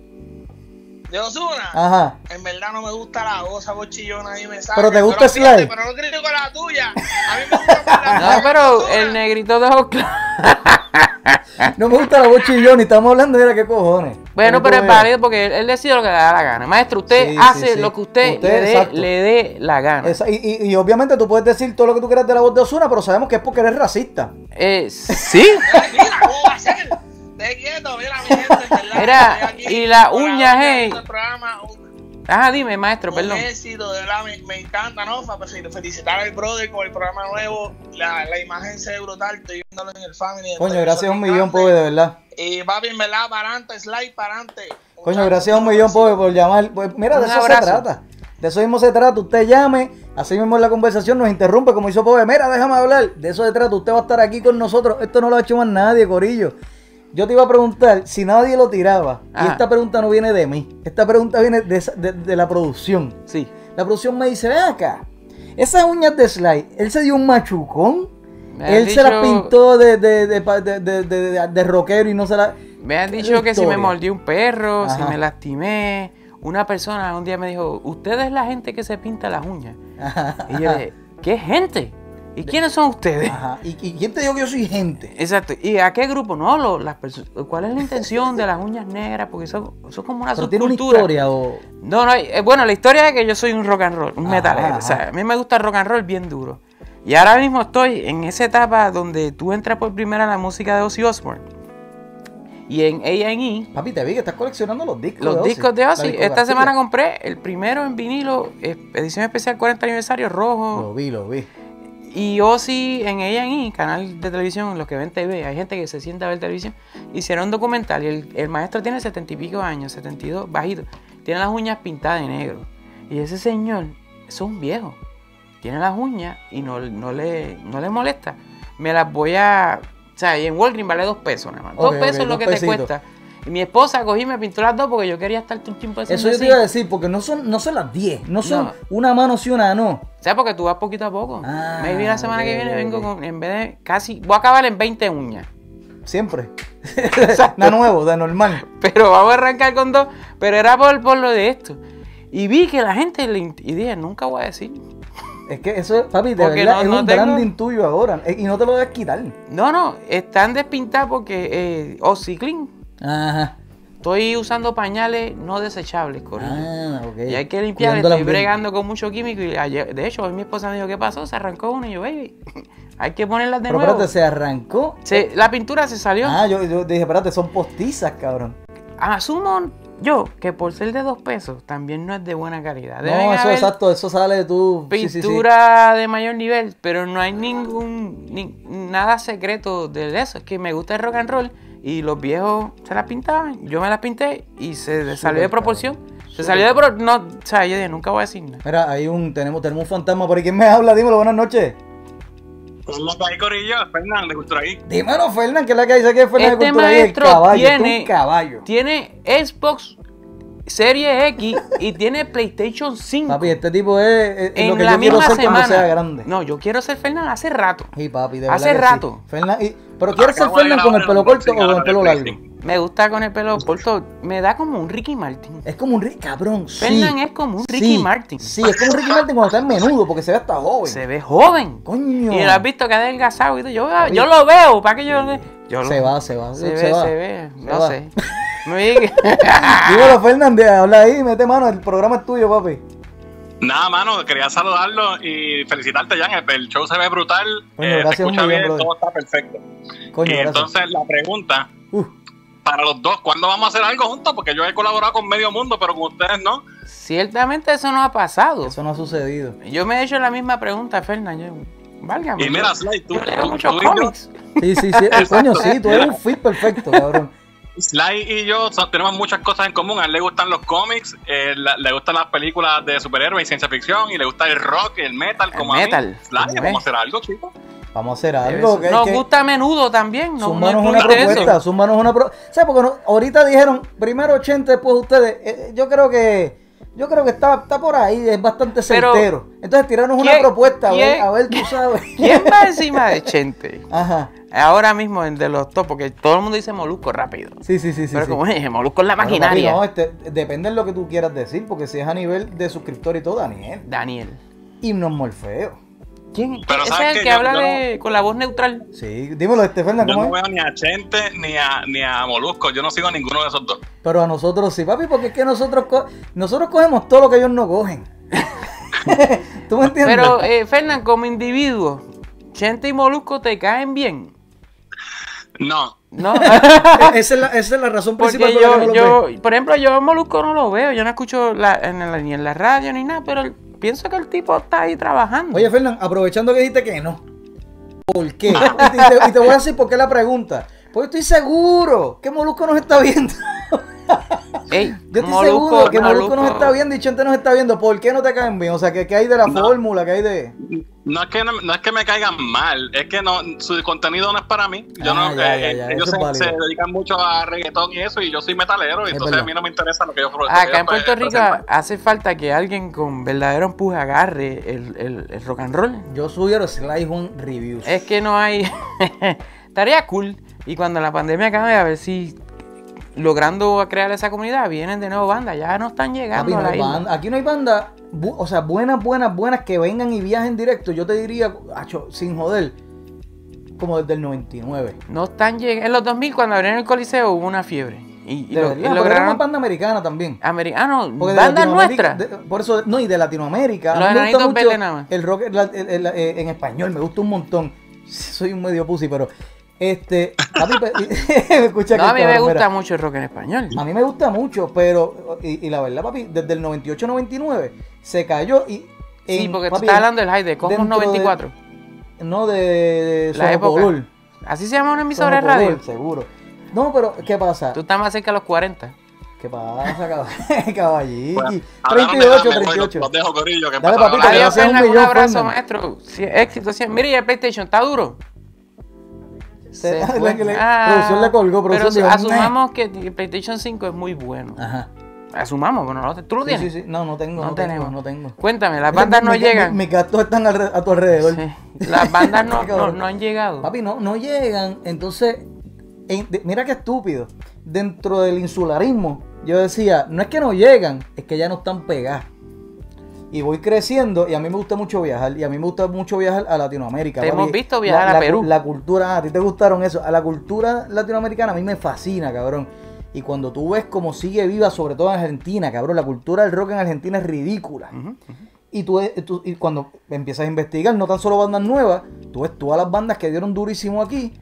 De Osuna, Aja. en verdad no me gusta la voz, esa voz chillona ahí me sale. Pero te gusta fíjate, Sly. Pero no critico la tuya. A mí me gusta No, pero Ozuna. el negrito dejó claro. No me gusta la voz chillón y estamos hablando de qué cojones. Bueno, pero es válido porque él, él decide lo que le da la gana. Maestro, usted Sí, hace sí, sí. lo que usted, Usted, le, dé, la gana. Esa- y, y- y obviamente tú puedes decir todo lo que tú quieras de la voz de Ozuna, pero sabemos que es porque eres racista. Eh, sí. Mira, y la con uña, uña hey. del programa, un- Ajá, dime, maestro, un perdón. éxito, de verdad, me, me encanta, ¿no? Pues, Felicitar al brother con el programa nuevo. La, la imagen se ve brutal, estoy viéndolo en el Family. Coño, gracias a un millón, pobre, de verdad. Y papi, en verdad, para adelante, slide para adelante. Coño, gracias a un millón, pobre, por llamar. Pues mira, de eso abrazo. se trata. De eso mismo se trata. Usted llame, así mismo la conversación nos interrumpe, como hizo Pobre. Mira, déjame hablar. De eso se trata. Usted va a estar aquí con nosotros. Esto no lo ha hecho más nadie, Corillo. Yo te iba a preguntar si nadie lo tiraba. Y Ajá. esta pregunta no viene de mí. Esta pregunta viene de, de- de la producción. Sí. La producción me dice, ven acá. Esas uñas de Sly, él se dio un machucón. Él se las pintó de, de, de, de, de- de- de- de rockero y no se la. Me han ¿Qué es dicho la que si me mordió un perro, si Ajá. me lastimé. Una persona un día me dijo, usted es la gente que se pinta las uñas. Y yo dije, ¿qué gente? ¿Y quiénes son ustedes? Ajá. ¿Y, y quién te dijo que yo soy gente? Exacto. ¿Y a qué grupo? No, lo- las ¿cuál es la intención de las uñas negras? Porque eso, eso es como una Pero tiene una subcultura. historia o... No, no, eh, bueno, la historia es que yo soy un rock and roll, un Ajá, metalero. O sea, a mí me gusta el rock and roll bien duro. Y ahora mismo estoy en esa etapa donde tú entras por primera en la música de Ozzy Osbourne. Y en A&E, Papi, te vi que estás coleccionando los discos los de Ozzy, discos de Ozzy. Esta semana compré el primero en vinilo, edición especial 40 aniversario, rojo. Lo vi, lo vi. Y Ozzy en A&E, canal de televisión, los que ven TV, hay gente que se sienta a ver televisión, hicieron un documental y el, el maestro tiene setenta y pico años, 72, bajito, tiene las uñas pintadas de negro. Y ese señor es un viejo, tiene las uñas y no, no, le, no le molesta. Me las voy a... O sea, y en Walgreens vale dos pesos nada más. Dos pesos es lo que te cuesta. Y mi esposa cogí y me pintó las dos porque yo quería estar un tiempo haciendo Eso yo te iba a decir, porque no son, no son las 10, no son No. una mano sí, una no. O sea, porque tú vas poquito a poco. Ah, Maybe la semana que viene vengo con, en vez de casi, voy a acabar en 20 uñas. Siempre. Nada nuevo, de normal. Pero vamos a arrancar con dos. Pero era por, por lo de esto. Y vi que la gente le... Y dije, nunca voy a decir. Es que eso es, papi, de Porque verdad, no- es no un tengo- branding tuyo ahora. eh, Y no te lo debes quitar. No, no, están despintadas porque... Eh, Oxy Clean. Ajá. Estoy usando pañales no desechables, Corillo. Ah, ok. Y hay que limpiar, Cuidando estoy bregando con mucho químico. Y ayer- de hecho, hoy mi esposa me dijo, ¿qué pasó? Se arrancó una y yo, baby, hay que ponerlas de Pero nuevo. espérate, se arrancó. Se- la pintura se salió. Ah, yo, yo dije, espérate, son postizas, cabrón. Asumo yo que por ser de dos pesos también no es de buena calidad. Deben no, eso haber exacto, eso sale de tu sí, sí, sí. pintura de mayor nivel, pero no hay ningún ni- nada secreto de eso. Es que me gusta el rock and roll y los viejos se las pintaban, yo me las pinté y se salió de proporción. Se salió de pro- no, o sea, yo dije, nunca voy a decir nada. Mira, hay un, tenemos, tenemos un fantasma por ahí. ¿Quién me habla? Dímelo, buenas noches. Hola, ahí, Corillo, Fernán de Cultura Geek. Dímelo, Fernán, que es la que dice que es Fernán de Este Cultura Geek, el maestro caballo, tiene, un caballo. tiene Xbox Serie X y tiene PlayStation 5. Papi, este tipo es, es- es lo en que la yo quiero misma ser semana. cuando sea grande. No, yo quiero ser Fernán hace rato. Sí, papi, de Hace sí. rato. Fernan- y- pero ¿quieres ser Fernán con el pelo corto o con el pelo largo? Me gusta con el pelo corto. Me da como un Ricky Martin. Es como un Ricky, cabrón, sí. Fernan es como un Ricky Sí, Martin. Sí, es como un Ricky Martin cuando está en menudo, porque se ve hasta joven. Se ve joven. Coño. Y lo has visto que ha adelgazado y todo. Yo, yo lo veo. ¿Para que yo, yo lo- Se va, se va, Se, se ve, va. se ve. Se No va. sé. Dímelo, Fernández, habla ahí, mete mano, el programa es tuyo, papi. Nada, mano, quería saludarlo y felicitarte, Jan. El, el show se ve brutal, Coño, eh, gracias se escucha bien, todo está perfecto. Coño, y gracias. entonces la pregunta, Uf, para los dos, ¿cuándo vamos a hacer algo juntos? Porque yo he colaborado con medio mundo, pero con ustedes no. Ciertamente eso no ha pasado. eso no ha sucedido. Yo me he hecho la misma pregunta, Fernan. Yo, válgame. Y mira, Sly, tú, tú- muchos tú cómics. Sí, sí, sí. eh, coño, sí, tú eres un fit perfecto, cabrón. Sly y yo son- tenemos muchas cosas en común. A él le gustan los cómics, eh, la- le gustan las películas de superhéroes y ciencia ficción, y le gusta el rock, el metal, El como a metal, mí. Sly, vamos a hacer algo, chicos. Vamos a hacer algo. que- Nos que- gusta a menudo también. No, no Súmanos una propuesta, súmanos una propuesta. ¿Sabes? Porque no- ahorita dijeron primero 80, después ustedes. Eh, yo creo que. Yo creo que está, está por ahí, es bastante Pero, certero. Entonces tiraron una ¿quién- propuesta, a ver, a ver, tú sabes. ¿Quién va encima de Chente? Ajá. Ahora mismo en de los top, porque todo el mundo dice Molusco rápido. Sí, sí, sí, sí. Pero sí. como dije, Molusco es la Bueno, maquinaria. no, este, depende de lo que tú quieras decir, porque si es a nivel de suscriptor y todo, Daniel. Daniel. Himnos Morfeo. ¿Quién? Pero Ese ¿sabes es el que Yo- habla yo de, con la voz neutral. Sí, dímelo, este Fernández, Yo no veo ni a Chente ni a, ni a Molusco. Yo no sigo a ninguno de esos dos. Pero a nosotros sí, papi, porque es que nosotros, co- nosotros cogemos todo lo que ellos no cogen. ¿Tú me entiendes? Pero, eh, Fernán, como individuo, Chente y Molusco te caen bien. No. ¿No? esa, es la, esa es la razón principal Porque por la que yo, no los yo, por ejemplo, yo a Molusco no lo veo, yo no escucho la- en la- ni en la radio ni nada, pero el- pienso que el tipo está ahí trabajando. Oye, Fernán, aprovechando que dijiste que no. ¿Por qué? Y te, voy a decir por qué la pregunta. Porque estoy seguro que Molusco nos está viendo. Ey, Yo estoy Molusco- seguro que Molusco nos Molusco- está viendo y Chente nos está viendo. ¿Por qué no te caen bien? O sea, que, que hay de la No. fórmula, que hay de... No es que no, no es que me caigan mal, es que no su contenido no es para mí. Yo Ah, no, ya, eh, ya, ya, ellos se, dedican mucho a reggaetón y eso, y yo soy metalero, y Es entonces verdad. a mí no me interesa lo que yo que Acá en Puerto pues, Rico presentan. hace falta que alguien con verdadero empuje agarre el, el- el rock and roll. Yo sugiero Sly One Reviews. Es que no hay. Estaría cool. Y cuando la pandemia acabe, a ver si logrando crear esa comunidad, vienen de nuevo bandas, ya no están llegando Papi, no a la isla. banda- aquí no hay bandas, o sea, buenas, buenas, buenas que vengan y viajen directo. Yo te diría, acho, sin joder, como desde el 99. No están llegando. En los 2000, cuando abrieron el Coliseo, hubo una fiebre. Y, y lo- verdad, y pero era una lograron. banda americana también. Bandas Latinoamérica- nuestras. de- por eso, no, y de Latinoamérica. Los me gusta mucho nada más. El rock el- el- el- en español, me gusta un montón. Soy un medio pussy, pero este. Papi, pe- me escucha No, que a mí me cabrón, gusta mira. mucho el rock en español. A mí me gusta mucho, pero. Y, y la verdad, papi, desde el 98-99 se cayó y. Sí, en- porque tú papi, estás hablando del high de Cosmos dentro de- 94. No, de, de La época. Sonocolor. Así se llama una emisora de radio. seguro. No, pero ¿qué pasa? Tú estás más cerca de los 40. ¿Qué pasa, cab- caballito? Bueno, ahora no me 38, dejan, 38. Los dejo, Corillo, que Dale, papito, Adiós, un Fernan, un millón, abrazo, maestro. Sí, éxito. sí. Mira, y el PlayStation está duro. Se- Se la fue. que le- Ah, producción le colgó, Pero dijo, asumamos que el PlayStation 5 es muy bueno. Ajá. Asumamos, bueno, no, tú lo tienes. sí, sí. No, no tengo, No no, tenemos. tengo, no tengo. Cuéntame, las bandas no Mi- mi- llegan. Mis gastos están alre- a tu alrededor. Sí, Las bandas no, no, han llegado. Papi, no, no llegan. Entonces, en- de- mira qué estúpido. Dentro del insularismo, yo decía, no es que no llegan, es que ya no están pegadas. Y voy creciendo y a mí me gusta mucho viajar. Y a mí me gusta mucho viajar a Latinoamérica. Te papi. hemos visto viajar La- a la- Perú. La cultura, a ti te gustaron eso. A la cultura latinoamericana a mí me fascina, cabrón. Y cuando tú ves cómo sigue viva, sobre todo en Argentina, cabrón, la cultura del rock en Argentina es ridícula. Y tú, tú- y cuando empiezas a investigar, no tan solo bandas nuevas, tú ves todas las bandas que dieron durísimo aquí,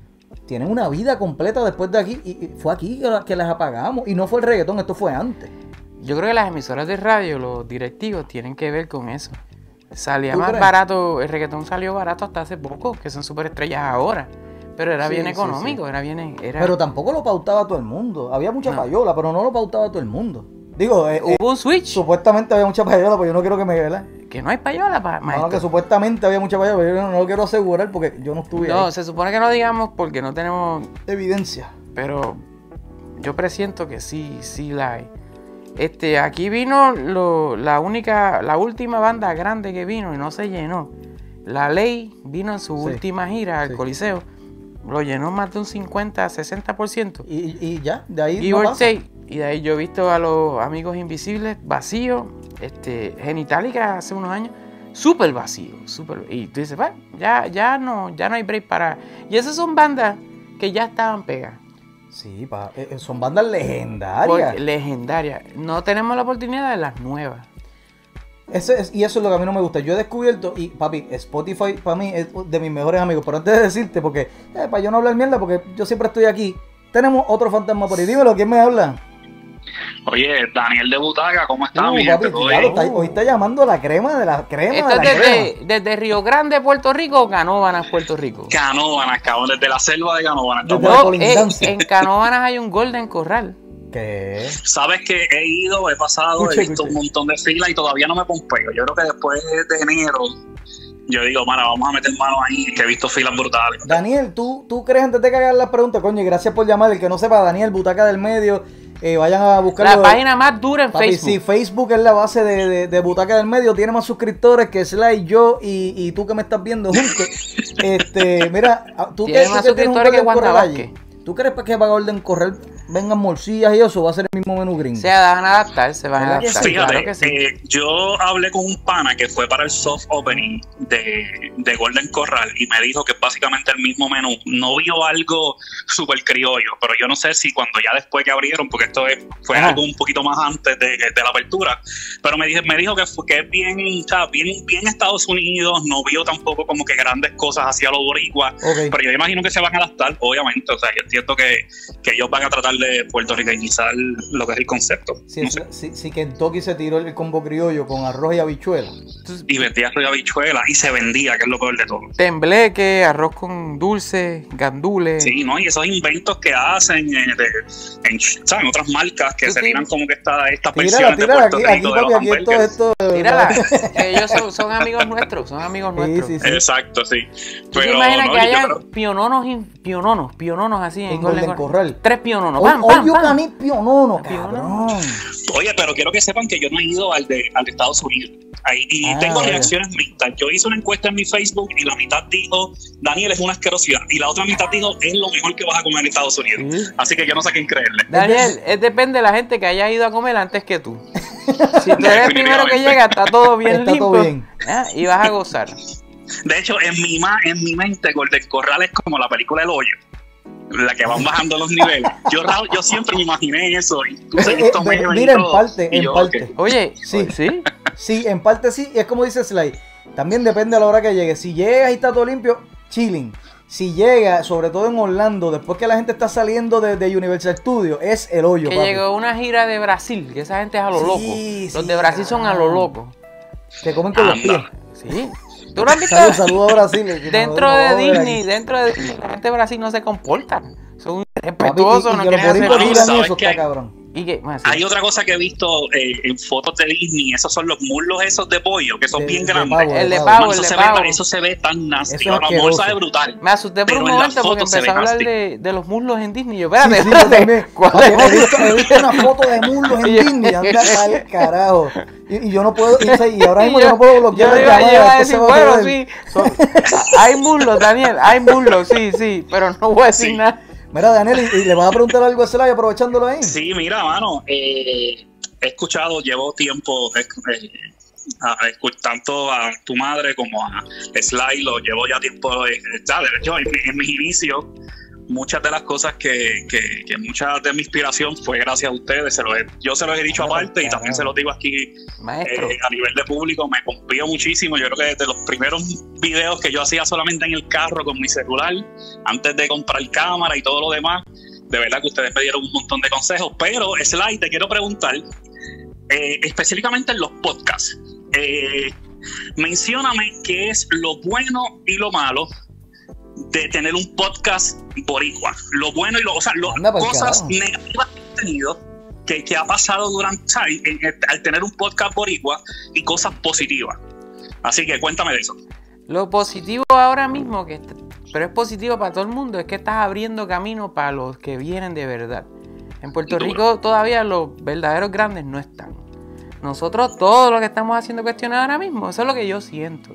tienen una vida completa después de aquí. Y, y fue aquí que, la- que las apagamos. Y no fue el reggaetón, esto fue antes. Yo creo que las emisoras de radio, los directivos, tienen que ver con eso. Salía ¿Tú más crees? barato, el reggaetón salió barato hasta hace poco, que son súper estrellas ahora. Pero era Sí, bien económico, sí. era bien... Era... Pero tampoco lo pautaba todo el mundo. Había mucha No. payola, pero no lo pautaba todo el mundo. Digo, eh, eh, un switch, supuestamente había mucha payola, pero yo no quiero que me ¿verdad? que no hay payola, pa- No, que supuestamente había mucha payola, pero yo no, no lo quiero asegurar porque yo no estuve No, ahí. se supone que no digamos porque no tenemos Evidencia. pero yo presiento que sí, sí la hay. Este, aquí vino lo- la única, la última banda grande que vino y no se llenó. La Ley vino en su Sí, última gira al sí. Coliseo. Lo llenó más de un 50, 60%. Y, y ya, de ahí no pasa. take. Y de ahí yo he visto a los amigos invisibles vacíos. Este, Genitalica hace unos años, súper vacío. Súper, y tú dices, bueno, ya, ya, no, ya no hay break para. Y esas son bandas que ya estaban pegadas. Sí, pa, eh, eh, son bandas legendarias. Porque- legendaria. No tenemos la oportunidad de las nuevas. Ese es- y eso es lo que a mí no me gusta. Yo he descubierto, y papi, Spotify para mí es de mis mejores amigos. Pero antes de decirte, porque, eh, para yo no hablar mierda, porque yo siempre estoy aquí. Tenemos otro fantasma por ahí. Dímelo, ¿quién me habla? Oye, Daniel de Butaga, ¿cómo está, Uh, mi papi, gente? Hoy está llamando la crema de la crema Esto de es la crema. desde, desde Río Grande, Puerto Rico o Canóvanas, Puerto Rico. Canóvanas, cabrón, desde la selva de Canóvanas. No, eh, en Canóvanas hay un Golden Corral. ¿Qué? Sabes que he ido, he pasado, Escuche, he visto escuche. un montón de filas y todavía no me pompeo. Yo creo que después de enero, yo digo, mano, vamos a meter mano ahí, que he visto filas brutales. Daniel, ¿tú, tú crees antes de que hagas las preguntas, coño, y gracias por llamar. El que no sepa, Daniel, Butaca del Medio, eh, vayan a buscarlo. La página más dura en Papi, Facebook. sí, Facebook es la base de, de- de Butaca del Medio, tiene más suscriptores que Sly, yo y, y tú que me estás viendo juntos. este, mira, tú Tiene tú más tienes un suscriptores que allí, ¿Tú crees que para Golden Corral vengan morcillas y eso? Va a ser el mismo menú gringo. Se van a adaptar, se van a ¿Verdad que adaptar. Fíjate, Claro que sí. eh, yo hablé con un pana que fue para el soft opening de, de Golden Corral y me dijo que es básicamente el mismo menú. No vio algo súper criollo, pero yo no sé si cuando ya después que abrieron, porque esto es- fue Ajá. algo un poquito más antes de, de la apertura, pero me, dije, me dijo que, fue, que es bien, o sea, bien, bien Estados Unidos, no vio tampoco como que grandes cosas hacia los boricuas. Ok. Pero yo imagino que se van a adaptar, obviamente. O sea, yo entiendo que, que ellos van a tratar de puertorriqueñizar lo que es el concepto. Si, No sé. si, si Kentucky se tiró el combo criollo con arroz y habichuela. Entonces, Y vendía arroz y habichuela y se vendía, que es lo peor de todo. Tembleque, arroz con dulce, gandules. Sí, ¿no? Y esos inventos que hacen eh, en, sea, en otras marcas que Sí, se sí. tiran como que esta, estas Tírala, versiones de Puerto aquí, aquí, Rico de los aquí esto, hamburgues. esto. Tírala. que ellos son, son amigos nuestros, son amigos Sí, nuestros. sí, sí. Exacto, sí. ¿Tú te Pero, imaginas no, que haya creo- piononos, piononos, piononos así en, En Golden? Corral. Tres piononos. ¡Pam, pam, yo pam! caní pionono, Pionono. cabrón. Oye, pero quiero que sepan que yo no he ido al de, al de Estados Unidos. Ahí, y Ah, tengo reacciones mixtas. Yo hice una encuesta en mi Facebook y la mitad dijo, Daniel es una asquerosidad. Y la otra mitad dijo, es lo mejor que vas a comer en Estados Unidos. Sí. Así que yo no sé a quién creerle. Daniel, es depende de la gente que haya ido a comer antes que tú. Si tú eres el primero que llega, está todo bien Está limpio. todo bien. Y vas a gozar. De hecho, en mi, ma- en mi mente, Golden Corral es como la película El Hoyo. La que van bajando los niveles. Yo, siempre me imaginé eso. Y tú Eh, eh, mira, en todo. parte, en yo, parte. Oye, Sí. sí. Sí, en parte sí, y es como dice Sly. También depende a la hora que llegue. Si llegas y está todo limpio, chilling. Si llega, sobre todo en Orlando, después que la gente está saliendo de, de Universal Studios, es el hoyo, Que papi. llegó una gira de Brasil, que esa gente es a lo Sí, loco. sí, Los de Brasil son a lo loco. Que comen con los pies. Sí. ¿Tú lo has visto? Saludos saludo a Brasil. que Dentro no- de Disney, aquí. dentro de Disney, la gente de Brasil no se comporta. Son Papi, respetuosos, y, y no quieren hacer. ¿Y qué más? Hay otra cosa que he visto eh, en fotos de Disney, esos son los muslos esos de pollo, que son De- bien de grandes. pavo, El de pavo. el eso, de se ve, pavo. eso se ve tan nasty. Eso es A lo mejor asqueroso. sabe brutal. Me asusté por Pero un momento porque empezó a hablar de, de los muslos en Disney. Yo, Sí, espérate, sí, yo espérate. también. ¿Cuál Papi, es? he, visto, he visto una foto de muslos en yo- Disney, anda al carajo. Y, y yo no puedo, y, y ahora mismo yo, no puedo bloquear yo la iba, yo a decir, bueno, sí, son- hay muslos, Daniel, hay muslos, sí, sí, pero no voy a decir Sí. nada. Mira, Daniel, ¿y, y le vas a preguntar algo a Sly aprovechándolo ahí? Sí, mira, mano, eh, he escuchado, llevo tiempo eh, a- a escu- tanto a tu madre como a Sly, lo llevo ya tiempo, eh, en, en mis inicios, muchas de las cosas que, que, que mucha de mi inspiración fue gracias a ustedes, se lo he- yo se los he dicho aparte y también se los digo aquí eh, a nivel de público, me confío muchísimo, yo creo que desde los primeros videos que yo hacía solamente en el carro con mi celular, antes de comprar cámara y todo lo demás, de verdad que ustedes me dieron un montón de consejos, pero Sly, te quiero preguntar, eh, específicamente en los podcasts, eh, mencióname qué es lo bueno y lo malo de tener un podcast boricua. Lo bueno y lo, o sea, lo- cosas carajo. negativas que he tenido que, que ha pasado durante, en- al tener un podcast boricua y cosas positivas. Así que cuéntame de eso. lo positivo ahora mismo, que pero es positivo para todo el mundo, es que estás abriendo camino para los que vienen de verdad. En Puerto Duro. Rico todavía los verdaderos grandes no están. Nosotros todo lo que estamos haciendo cuestiones ahora mismo, eso es lo que yo siento.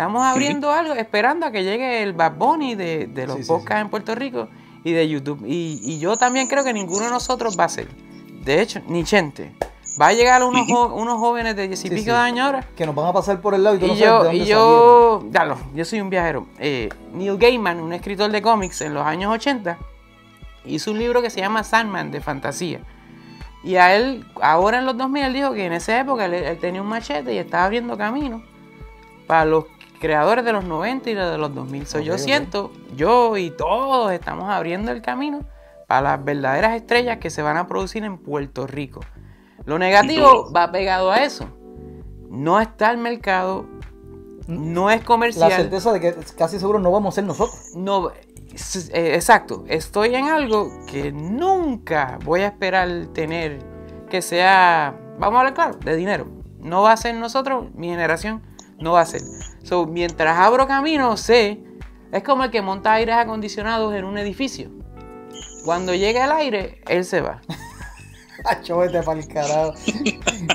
Estamos abriendo algo, esperando a que llegue el Bad Bunny de, de los Sí, sí, podcasts en Puerto Rico y de YouTube. Y, y yo también creo que ninguno de nosotros va a ser. De hecho, ni Chente. Va a llegar unos, jo- unos jóvenes de diez y Sí, pico de años ahora Que nos van a pasar por el lado y tú no y sabes de yo, dónde y yo, ya lo, yo soy un viajero. Eh, Neil Gaiman, un escritor de cómics en los años 80, hizo un libro que se llama Sandman de fantasía. Y a él, ahora en los 2000, él dijo que en esa época él, él tenía un machete y estaba abriendo camino para los creadores de los 90 y los de los 2000. So, yo siento, yo y todos estamos abriendo el camino para las verdaderas estrellas que se van a producir en Puerto Rico. Lo negativo va pegado a eso. No está el mercado, no es La comercial. certeza de que casi seguro no vamos a ser nosotros. No, eh, exacto. Estoy en algo que nunca voy a esperar tener que sea, vamos a hablar claro, de dinero. No va a ser nosotros, mi generación, no va a ser. So, mientras abro camino, sé, es como el que monta aires acondicionados en un edificio. Cuando llega el aire, él se va. Acho, vete pa'l carajo.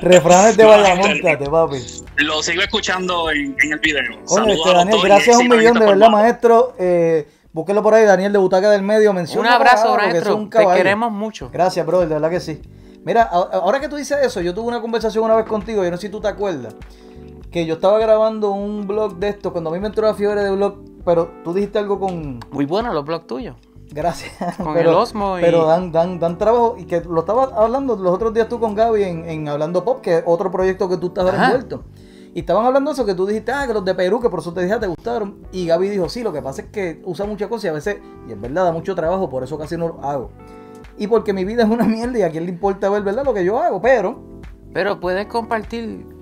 Refranes de No, Bayamóntate, papi. Lo sigo escuchando en, en el video. Este los Daniel, gracias a un millón, de verdad, maestro. Eh, búsquelo por ahí, Daniel de Butaca del Medio. Menciona Un abrazo, es maestro. un Te queremos mucho. Gracias, brother, de verdad que sí. Mira, ahora que tú dices eso, yo tuve una conversación una vez contigo, yo no sé si tú te acuerdas, que yo estaba grabando un blog de esto, cuando a mí me entró la fiebre de blog, pero tú dijiste algo con... Muy bueno los blogs tuyos. Gracias. Con pero, el Osmo y- Pero dan, dan, dan trabajo y que lo estaba hablando los otros días tú con Gaby en, en Hablando Pop, que es otro proyecto que tú estás envuelto. Y estaban hablando de eso, que tú dijiste, ah, que los de Perú, que por eso te dije, ah, te gustaron. Y Gaby dijo, sí, lo que pasa es que usa muchas cosas y a veces, y es verdad, da mucho trabajo, por eso casi no lo hago. Y porque mi vida es una mierda y a quién le importa ver, ¿verdad? Lo que yo hago, pero... Pero puedes compartir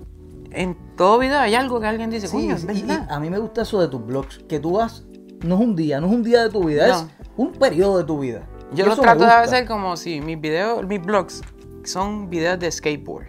en todo video. Hay algo que alguien dice, Sí, coño, es sí, y- y verdad. a mí me gusta eso de tus blogs, que tú vas, no es un día, no es un día de tu vida, No. es un periodo de tu vida. Yo Y lo eso me trato de gusta. hacer como si mis videos, mis blogs son videos de skateboard.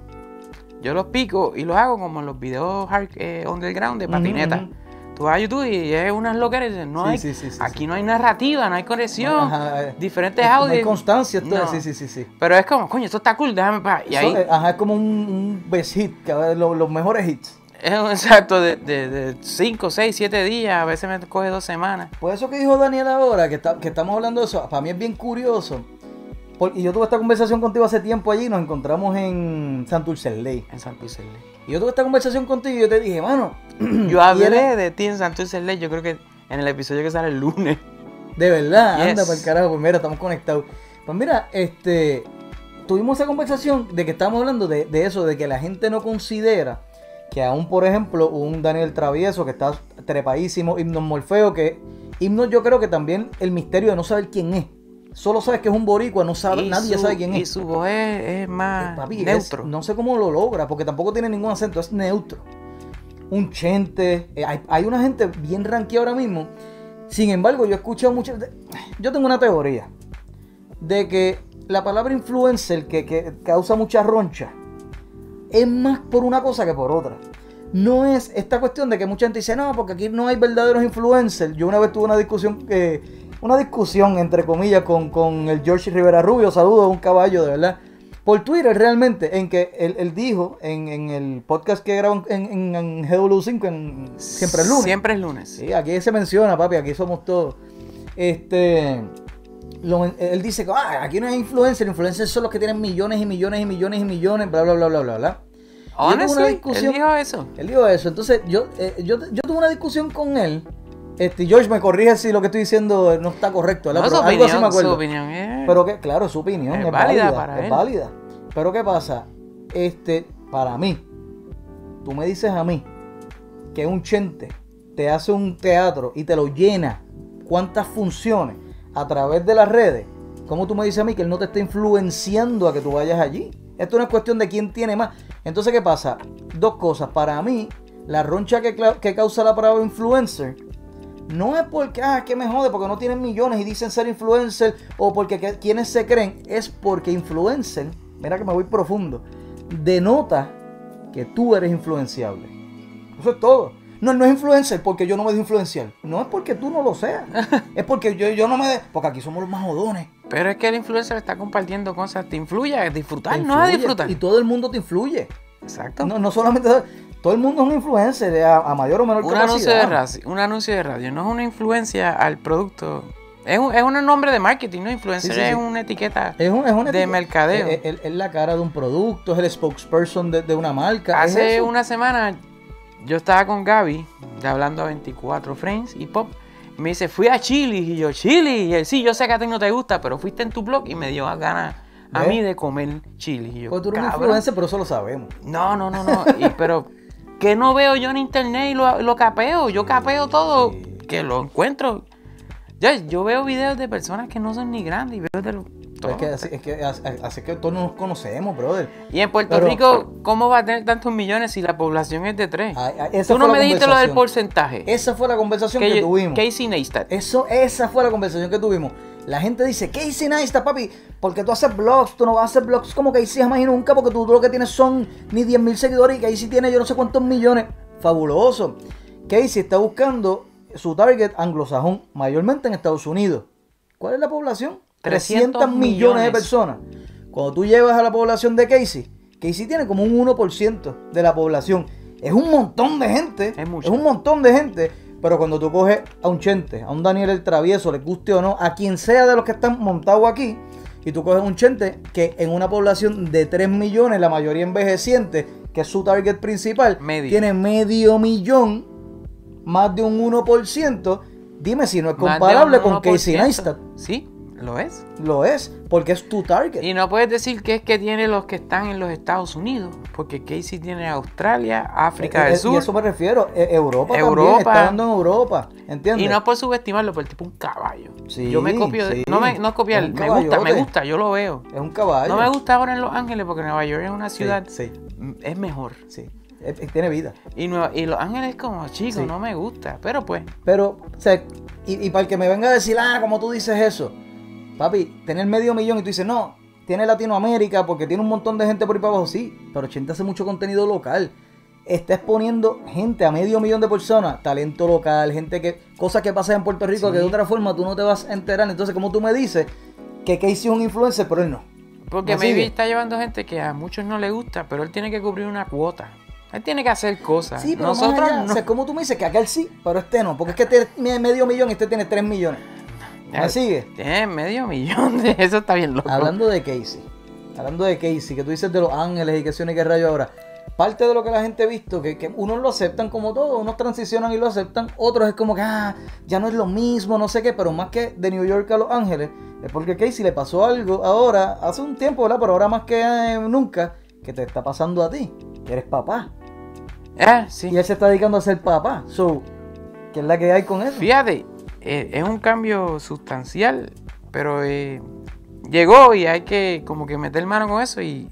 Yo los pico y los hago como los videos hard- eh, underground de patineta. Tú vas a YouTube y es unas loqueras y dices, no Sí, hay, sí, sí, sí, aquí no hay narrativa, no hay conexión, Ajá, eh, diferentes no hay audios. constancia, esto es- No. sí, sí, sí, sí. Pero es como, coño, esto está cool, déjame pa. Y Eso, ahí, ajá, es como un, un best hit, los, mejores hits. Es un exacto de 5, 6, 7 días, a veces me coge dos semanas. Pues eso que dijo Daniel ahora, que, está, que estamos hablando de eso, para mí es bien curioso. y yo tuve esta conversación contigo hace tiempo allí, nos encontramos en Santurce En Santurce Y yo tuve esta conversación contigo y yo te dije, mano. Yo hablé de ti en Santurce yo creo que en el episodio que sale el lunes. De verdad, anda para el carajo, pues mira, estamos conectados. Pues mira, este, tuvimos esa conversación de que estábamos hablando de, eso, de que la gente no considera que aún, por ejemplo, un Daniel Travieso que está trepadísimo, Himnos Morfeo, que Himnos yo creo que también el misterio de no saber quién es. Solo sabes que es un boricua, no sabe, nadie sabe quién es. Y su voz es, más eh, neutro. no sé cómo lo logra, porque tampoco tiene ningún acento, es neutro. Un chente. Eh, hay, una gente bien ranqueada ahora mismo. Sin embargo, yo he escuchado mucho. Yo tengo una teoría de que la palabra influencer que, causa mucha roncha es más por una cosa que por otra. No es esta cuestión de que mucha gente dice, no, porque aquí no hay verdaderos influencers. Yo una vez tuve una discusión, eh, una discusión entre comillas con, el George Rivera Rubio, saludo, un caballo de verdad, por Twitter realmente, en que él, dijo en, el podcast que grabó en, en, GW5, en, siempre es lunes. Siempre es lunes. Sí, aquí se menciona, papi, aquí somos todos. Este él dice que ah, aquí no hay influencers, influencers son los que tienen millones y millones y millones y millones, bla, bla, bla, bla, bla, bla. Honestly, él dijo eso. Él dijo eso. Entonces, yo, eh, yo, yo tuve una discusión con él. Este, George me corrige si lo que estoy diciendo no está correcto, algo así me acuerdo. Su opinión es... Pero que, claro, su opinión es, válida, para es válida. Pero ¿qué pasa? Este, para mí, tú me dices a mí que un chente te hace un teatro y te lo llena, ¿cuántas funciones? a través de las redes, ¿cómo tú me dices a mí que él no te está influenciando a que tú vayas allí? Esto no es cuestión de quién tiene más. Entonces, ¿qué pasa? Dos cosas. Para mí, la roncha que, que causa la palabra influencer no es porque, ah, que me jode, porque no tienen millones y dicen ser influencer o porque quienes se creen, es porque influencer, mira que me voy profundo, denota que tú eres influenciable. Eso es todo. No, no es influencer porque yo no me dejo influenciar. No es porque tú no lo seas. es porque yo, yo no me de... Porque aquí somos los más jodones. Pero es que el influencer está compartiendo cosas. Te influye a disfrutar, no a disfrutar. Y todo el mundo te influye. Exacto. No, no solamente... Todo el mundo es un influencer a, mayor o menor un Anuncio de radio, un anuncio de radio no es una influencia al producto. Es un, es un nombre de marketing, ¿no? Influencer es una etiqueta es un, es una de mercadeo. Es, la cara de un producto, es el spokesperson de, de una marca. Hace una semana yo estaba con Gaby, hablando a 24 frames y pop. Me dice, fui a Chile. Y yo, Chile. Y él, sí, yo sé que a ti no te gusta, pero fuiste en tu blog y me dio ganas a mí de comer chili. Y yo, pues tú eres influencer, pero eso lo sabemos. No, no, no, no. pero, ¿qué no veo yo en internet y lo, lo capeo? Yo capeo todo, que lo encuentro. Yo, yo veo videos de personas que no son ni grandes y veo de los es que, así, es que, así que todos nos conocemos, brother. Y en Puerto Rico, ¿cómo va a tener tantos millones si la población es de tres? Tú no me dijiste lo del porcentaje. Esa fue la conversación que, tuvimos. Casey Neistat. Eso, esa fue la conversación que tuvimos. La gente dice, Casey Neistat, papi, porque tú haces blogs, tú no vas a hacer blogs como Casey jamás y nunca, porque tú lo que tienes son ni 10 mil seguidores y Casey tiene yo no sé cuántos millones. Fabuloso. Casey está buscando su target anglosajón, mayormente en Estados Unidos. ¿Cuál es la población? 300 millones. de personas. Cuando tú llevas a la población de Casey, Casey tiene como un 1% de la población. Es un montón de gente. Es, un montón de gente. Pero cuando tú coges a un Chente, a un Daniel el Travieso, le guste o no, a quien sea de los que están montados aquí, y tú coges un Chente que en una población de 3 millones, la mayoría envejeciente, que es su target principal, tiene medio millón, más de un 1%, dime si no es comparable con Casey Neistat. Sí, lo es. Lo es, porque es tu target. Y no puedes decir que es que tiene los que están en los Estados Unidos, porque Casey tiene Australia, África eh, del eh, Sur. Y eso me refiero, eh, Europa, Europa también, está dando en Europa, ¿entiendes? Y no puedo subestimarlo, pero el tipo un caballo. Sí, yo me copio, de, no me, no es copiar, me gusta, me gusta, yo lo veo. Es un caballo. No me gusta ahora en Los Ángeles, porque Nueva York es una ciudad, sí, es mejor. Sí. Tiene vida. Y, y Los Ángeles como chico, no me gusta, pero pues. Pero, o sea, y, y para el que me venga a decir, ah, como tú dices eso, Papi, tener medio millón y tú dices, no, tiene Latinoamérica porque tiene un montón de gente por ahí para abajo. Sí, pero 80 hace mucho contenido local. Está exponiendo gente a medio millón de personas, talento local, gente que, cosas que pasan en Puerto Rico que de otra forma tú no te vas a enterar. Entonces, como tú me dices que Casey es un influencer, pero él no. Porque maybe está llevando gente que a muchos no le gusta, pero él tiene que cubrir una cuota. Él tiene que hacer cosas. Sí, pero Nosotros allá, no. o sea, como tú me dices que aquel sí, pero este no, porque es que tiene medio millón y este tiene tres millones. ¿Me sigue? Tiene medio millón de eso está bien loco. Hablando de Casey, hablando de Casey, que tú dices de los ángeles y que une que rayo ahora. Parte de lo que la gente ha visto, que, que unos lo aceptan como todo, unos transicionan y lo aceptan, otros es como que ah, ya no es lo mismo, no sé qué, pero más que de New York a Los Ángeles, es porque Casey le pasó algo ahora, hace un tiempo, ¿verdad? Pero ahora más que eh, nunca, que te está pasando a ti, que eres papá. Ah, sí. Y él se está dedicando a ser papá. So, ¿qué es la que hay con eso? Fíjate, eh, es un cambio sustancial, pero eh, llegó y hay que como que meter mano con eso y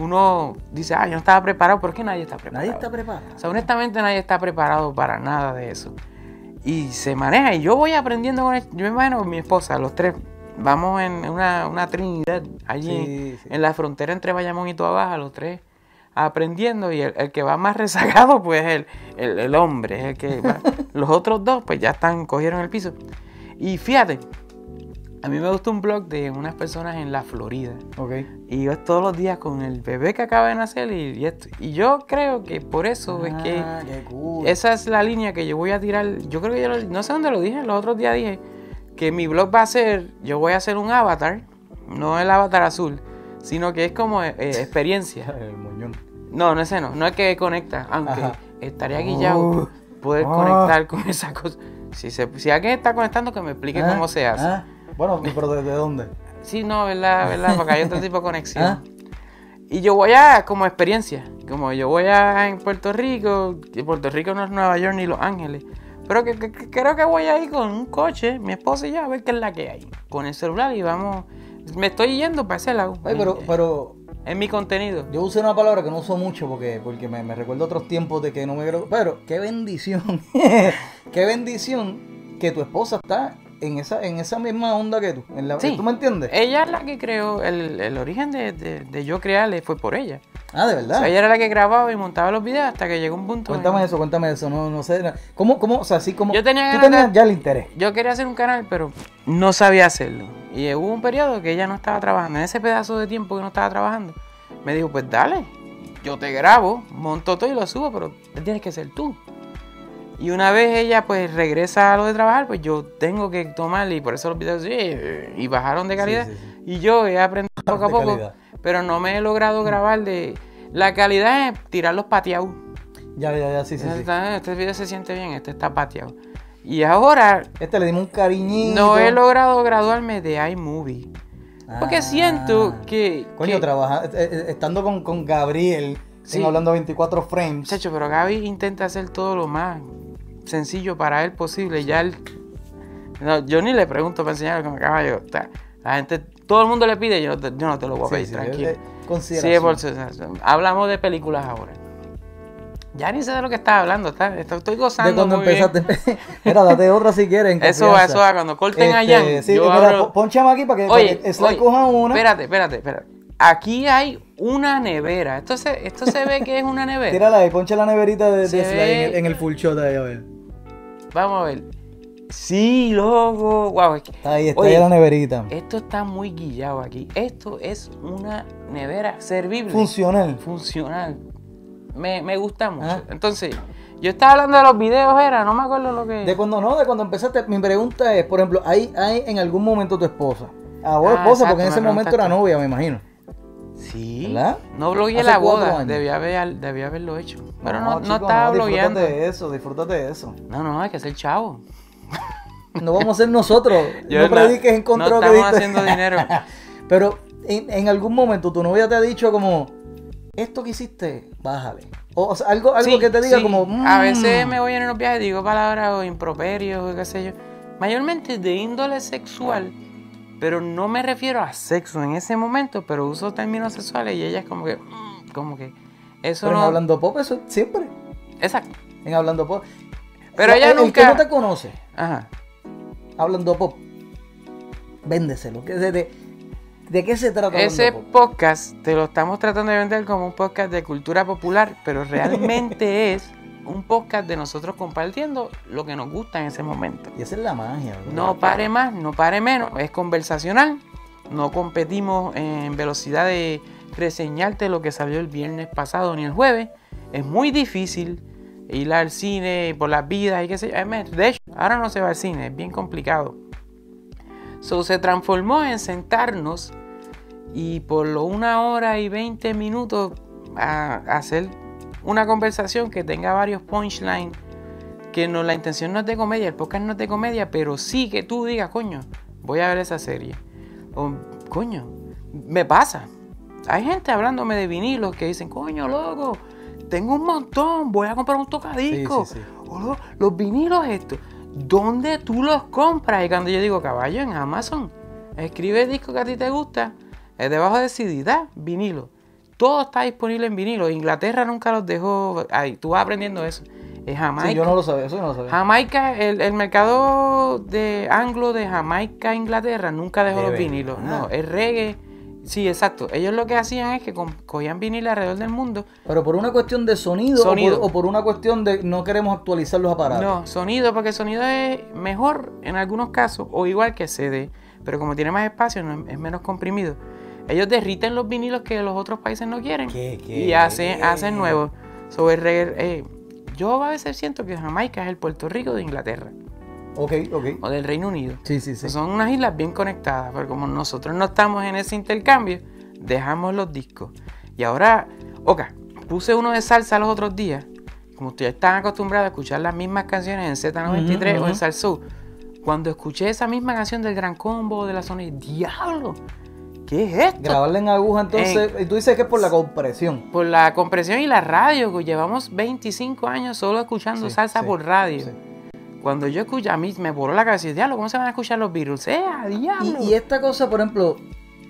uno dice, ah, yo no estaba preparado, es que nadie está preparado. Nadie está preparado. O sea, honestamente nadie está preparado para nada de eso. Y se maneja, y yo voy aprendiendo con esto. Yo me imagino con mi esposa, los tres, vamos en una, una trinidad allí Sí, sí. en la frontera entre Bayamón y Toa Baja, los tres aprendiendo y el, el que va más rezagado pues es el, el, el hombre, es el que va. los otros dos pues ya están, cogieron el piso. Y fíjate, a mí me gusta un blog de unas personas en la Florida Ok. y yo todos los días con el bebé que acaba de nacer y, y esto. Y yo creo que por eso es que Ah, cool. esa es la línea que yo voy a tirar. Yo creo que yo lo- no sé dónde lo dije, los otros días dije que mi blog va a ser, yo voy a hacer un avatar, no el avatar azul, sino que es como eh, experiencia. El moñón. No, no ese no, no es que conecta, aunque Ajá. estaría guillado Uh, poder ah. conectar con esa cosa. Si, se, si alguien está conectando, que me explique Ah, cómo se hace. ah. Bueno, pero ¿desde dónde? Sí, no, verdad, verdad, porque hay otro tipo de conexión. Ah. Y yo voy a, como experiencia, como yo voy a en Puerto Rico, y Puerto Rico no es Nueva York ni Los Ángeles, pero que, que- que creo que voy a ir con un coche, mi esposa y yo, a ver qué es la que hay. Con el celular y vamos, me estoy yendo para ese lado. Ay, pero, pero en mi contenido. yo usé una palabra que no uso mucho porque, porque me, me recuerdo otros tiempos de que no me. Pero qué bendición. qué bendición que tu esposa está en esa, en esa misma onda que tú. En la, Sí. ¿Tú me entiendes? Ella es la que creó, el, el origen de, de- de yo crearle fue por ella. ah, de O verdad. sea, ella era la que grababa y montaba los videos hasta que llegó un punto. en- Cuéntame eso, cuéntame eso. No, no sé. ¿Cómo, cómo, o sea, así como. Yo tenía Tú tenías ya el interés. Yo quería hacer un canal, pero no sabía hacerlo. Y hubo un periodo que ella no estaba trabajando. En ese pedazo de tiempo que no estaba trabajando, me dijo, pues dale, yo te grabo, monto todo y lo subo, pero tienes que ser tú. Y una vez ella pues regresa a lo de trabajar, pues yo tengo que tomarle y por eso los videos sí, y bajaron de calidad. Sí, sí, Y yo he aprendido poco a poco, calidad. pero no me he logrado grabar de... La calidad es tirar los pateados. Ya, ya, ya, sí, sí, sí. Este, este video se siente bien, este está pateado. Y ahora Este le dimos un cariñito. no he logrado graduarme de iMovie. Porque Ah. siento que. Coño, que- trabaja, eh, eh, estando con, con Gabriel, Sí. hablando a 24 frames. Muchacho, pero Gaby intenta hacer todo lo más sencillo para él posible. Ya él. no, yo ni le pregunto para enseñarle como caballo. o sea, La gente, todo el mundo le pide, yo no te, yo no te lo voy a Sí, pedir, sí, tranquilo. eh, eh, Sí, por hablamos de películas ahora. Ya ni sé de lo que estás hablando, está, estoy gozando. de cuando muy empezaste. Mira, date otra si quieres. Eso va, eso va. Cuando corten Este, allá. Sí, yo abro- ponchame aquí para que, Oye, para que Sly oye, coja una. espérate, espérate, espérate. Aquí hay una nevera. Esto se, esto se ve que es una nevera. Tírala ahí, poncha la neverita de, de Se Sly ve- en el, en el full shot ahí, a ver. Vamos a ver. Sí, loco. Wow, es que- Está ahí, está Oye, ahí la neverita. esto está muy guillado aquí. Esto es una nevera servible. Funcional. funcional. Me, me gusta mucho. Ah. Entonces, yo estaba hablando de los videos, era, no me acuerdo lo que. De cuando no, de cuando empezaste, mi pregunta es, por ejemplo, ¿hay, hay en algún momento tu esposa? Ahora Ah, esposa, porque en ese me momento era novia, me imagino. Sí. ¿Verdad? No blogueé la boda. Debía, haber, debía haberlo hecho. Pero no, no, chico, estaba blogueando. Disfrútate de eso, disfrútate de eso. No, no, hay que ser chavo. No vamos a ser nosotros. Yo no prediques en contra no que estamos haciendo dinero. Pero en, en algún momento tu novia te ha dicho como, esto que hiciste, bájale. O, o sea, algo, algo Sí, que te diga sí. como, A "Mm". veces me voy en unos viajes, digo palabras o improperios o qué sé yo. Mayormente de índole sexual, pero no me refiero a sexo en ese momento, pero uso términos sexuales y ella es como que, mm, como que, eso Pero en no... Hablando Pop, eso siempre. Exacto. En Hablando Pop. Pero La- ella el, el nunca... que no te conoce, Ajá. Hablando Pop, véndeselo. ¿Qué- de, de, de qué se trata Ese podcast te lo estamos tratando de vender como un podcast de cultura popular, pero realmente es un podcast de nosotros compartiendo lo que nos gusta en ese momento. Y esa es la magia. ¿verdad? No pare más, no pare menos, es conversacional. No competimos en velocidad de reseñarte lo que salió el viernes pasado ni el jueves. es muy difícil ir al cine por las vidas y qué sé yo. De hecho, ahora no se va al cine, es bien complicado. So, se transformó en sentarnos y por lo una hora y 20 minutos a, a hacer una conversación que tenga varios punchlines. Que no, la intención no es de comedia, el podcast no es de comedia, pero sí que tú digas, coño, voy a ver esa serie. O, coño, me pasa. Hay gente hablándome de vinilos que dicen, coño, loco, tengo un montón, voy a comprar un tocadisco. Sí, sí, sí. O lo- los vinilos estos, ¿dónde tú los compras? Y cuando yo digo, caballo, en Amazon, escribe el disco que a ti te gusta, es debajo de CD, da, vinilo. Todo está disponible en vinilo. Inglaterra nunca los dejó, ahí, tú vas aprendiendo eso. Es Jamaica. Sí, yo no lo sabía, eso yo no lo sabía. Jamaica, el, el mercado de anglo de Jamaica, Inglaterra, nunca dejó De los vinilos. No, el reggae. Sí, exacto. Ellos lo que hacían es que cogían vinil alrededor del mundo. Pero por una cuestión de sonido, o por- Sonido. O, por, una cuestión de no queremos actualizar los aparatos. No, sonido, porque el sonido es mejor en algunos casos, o igual que CD, pero como tiene más espacio, es menos comprimido. Ellos derriten los vinilos que los otros países no quieren ¿Qué, qué? y hacen, hacen nuevos. Sobre eh, yo a veces siento que Jamaica es el Puerto Rico de Inglaterra Ok, ok. o del Reino Unido. Sí, sí, sí. Son unas islas bien conectadas, pero como nosotros no estamos en ese intercambio, dejamos los discos. Y ahora, oca, puse uno de salsa los otros días. Como ustedes están acostumbrados a escuchar las mismas canciones en Z93 Ujú, o en. Salsou, cuando escuché esa misma canción del Gran Combo de la zona, diablo, ¿qué es esto? Grabarla en aguja, entonces, y tú dices que es por la compresión. Por la compresión y la radio, que llevamos 25 años solo escuchando Sí, salsa sí, por radio. sí. Cuando yo escucho, a mí me voló la cabeza diablo, ¿cómo se van a escuchar los Beatles? ¡Eh, diablo! Y, y esta cosa, por ejemplo,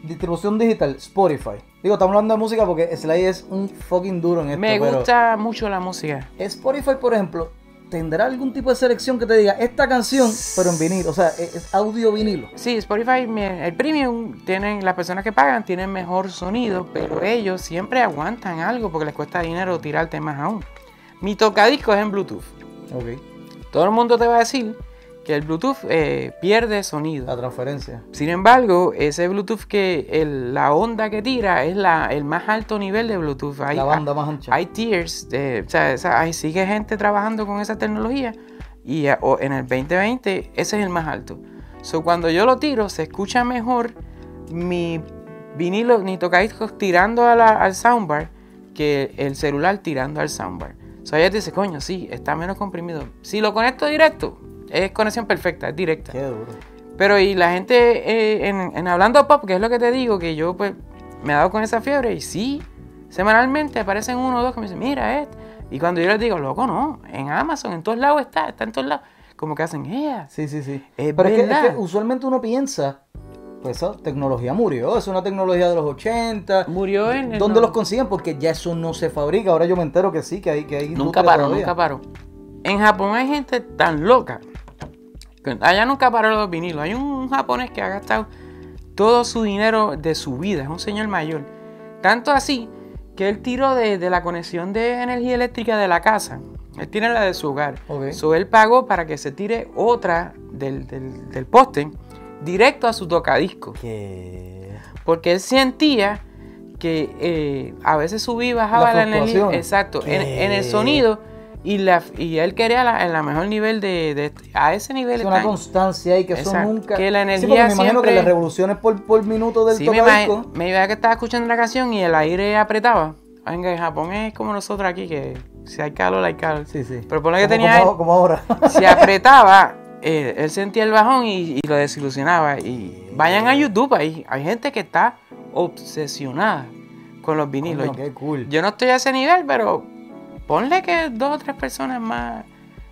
distribución digital, Spotify. Digo, estamos hablando de música porque Sly es un fucking duro en esto. Me pero gusta mucho la música. Spotify, por ejemplo, tendrá algún tipo de selección que te diga esta canción, pero en vinilo, o sea, es, es audio vinilo. Sí, Spotify, el premium, tienen, las personas que pagan tienen mejor sonido, pero ellos siempre aguantan algo porque les cuesta dinero tirarte más aún. Mi tocadisco es en Bluetooth. Ok. Todo el mundo te va a decir que el Bluetooth eh, pierde sonido. La transferencia. Sin embargo, ese Bluetooth que el- la onda que tira es la, el más alto nivel de Bluetooth. Hay, La banda más ancha. hay tiers, de, o sea, hay, sigue gente trabajando con esa tecnología y eh, o en el 2020 ese es el más alto. So, cuando yo lo tiro, se escucha mejor mi vinilo, ni tocadiscos tirando a la- al soundbar que el celular tirando al soundbar. So, ella dice, coño, sí, está menos comprimido. Si lo conecto directo, es conexión perfecta, es directa. Qué duro. Pero y la gente eh, en, en Hablando Pop, que es lo que te digo, que yo pues me he dado con esa fiebre y sí, semanalmente aparecen uno o dos que me dicen, mira esto. Y cuando yo les digo, loco, no, en Amazon, en todos lados está, está en todos lados. Como que hacen, ¡eh! Sí, sí, sí. Es Pero es que, es verdad. que usualmente uno piensa, pues esa tecnología murió, es una tecnología de los 80. Murió en el ¿Dónde no- los consiguen? Porque ya eso no se fabrica. Ahora yo me entero que sí, que hay que hay Nunca todavía. nunca paró. En Japón hay gente tan loca. Allá nunca paró los vinilos. Hay un japonés que ha gastado todo su dinero de su vida. Es un señor mayor. Tanto así que él tiró de, de la conexión de energía eléctrica de la casa. Él tiene la de su hogar. Ok. So, él pagó para que se tire otra del, del- del poste directo a su tocadisco. Que... Porque él sentía que eh, a veces subía y bajaba la energía. Exacto, en, ¿Qué? en el sonido. Y, la, y él quería la, en la mejor nivel de, de- A ese nivel Es una constancia ahí que eso nunca... Que la Sí, energía me imagino que siempre- las revoluciones por, por minuto del Sí, me, me iba que estaba escuchando la canción y el aire apretaba. Venga, en Japón es como nosotros aquí, que si hay calor, hay calor. Sí, sí. Pero ponle que Como- tenía... Como, como ahora. si apretaba, eh, él sentía el bajón y, y lo desilusionaba. Y vayan a YouTube, ahí hay gente que está obsesionada con los vinilos. Coño, qué cool. Yo no estoy a ese nivel, pero ponle que dos o tres personas más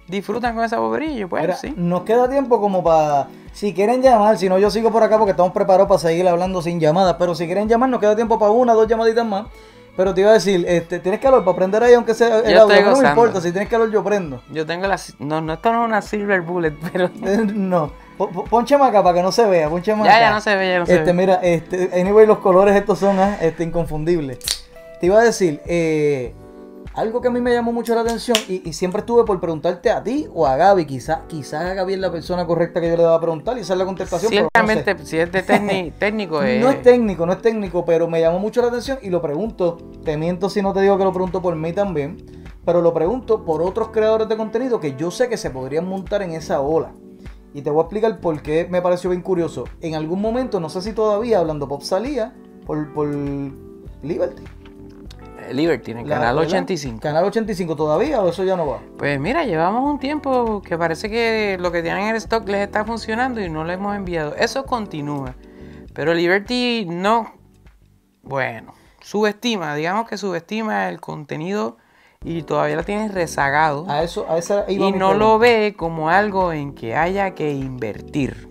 disfrutan con esa bobería. Yo, Pues Mira, sí. Nos queda tiempo como para... Si quieren llamar, si no yo sigo por acá porque estamos preparados para seguir hablando sin llamadas, pero si quieren llamar nos queda tiempo para una, dos llamaditas más. Pero te iba a decir, este, tienes calor para prender ahí aunque sea el Yo audio, no me importa, si tienes calor yo prendo. Yo tengo la. No, no, esto no es una Silver Bullet, pero. Eh, no, Po- po- ponche acá para que no se vea, ponche más Ya, acá. ya no se ve, ya no se Este, ve. mira, este, anyway, los colores estos son ah, este, inconfundibles. Te iba a decir, eh, algo que a mí me llamó mucho la atención y, y siempre estuve por preguntarte a ti o a Gaby, quizás quizás a Gaby es la persona correcta que yo le daba a preguntar y esa es la contestación. pero no sé. Ciertamente, si es de técnico, técnico eh, No es técnico, no es técnico, pero me llamó mucho la atención y lo pregunto. Te miento si no te digo que lo pregunto por mí también. pero lo pregunto por otros creadores de contenido que yo sé que se podrían montar en esa ola. Y te voy a explicar por qué me pareció bien curioso. En algún momento, no sé si todavía, hablando pop salía por, por Liberty. Liberty, en el La- canal ¿verdad? 85. ¿Canal 85 todavía o eso ya no va? Pues mira, llevamos un tiempo que parece que lo que tienen en el stock les está funcionando y no lo hemos enviado. Eso continúa. Pero Liberty no, bueno, subestima, digamos que subestima el contenido y todavía lo tiene rezagado. A eso, a esa iba y no lo ve como algo en que haya que invertir.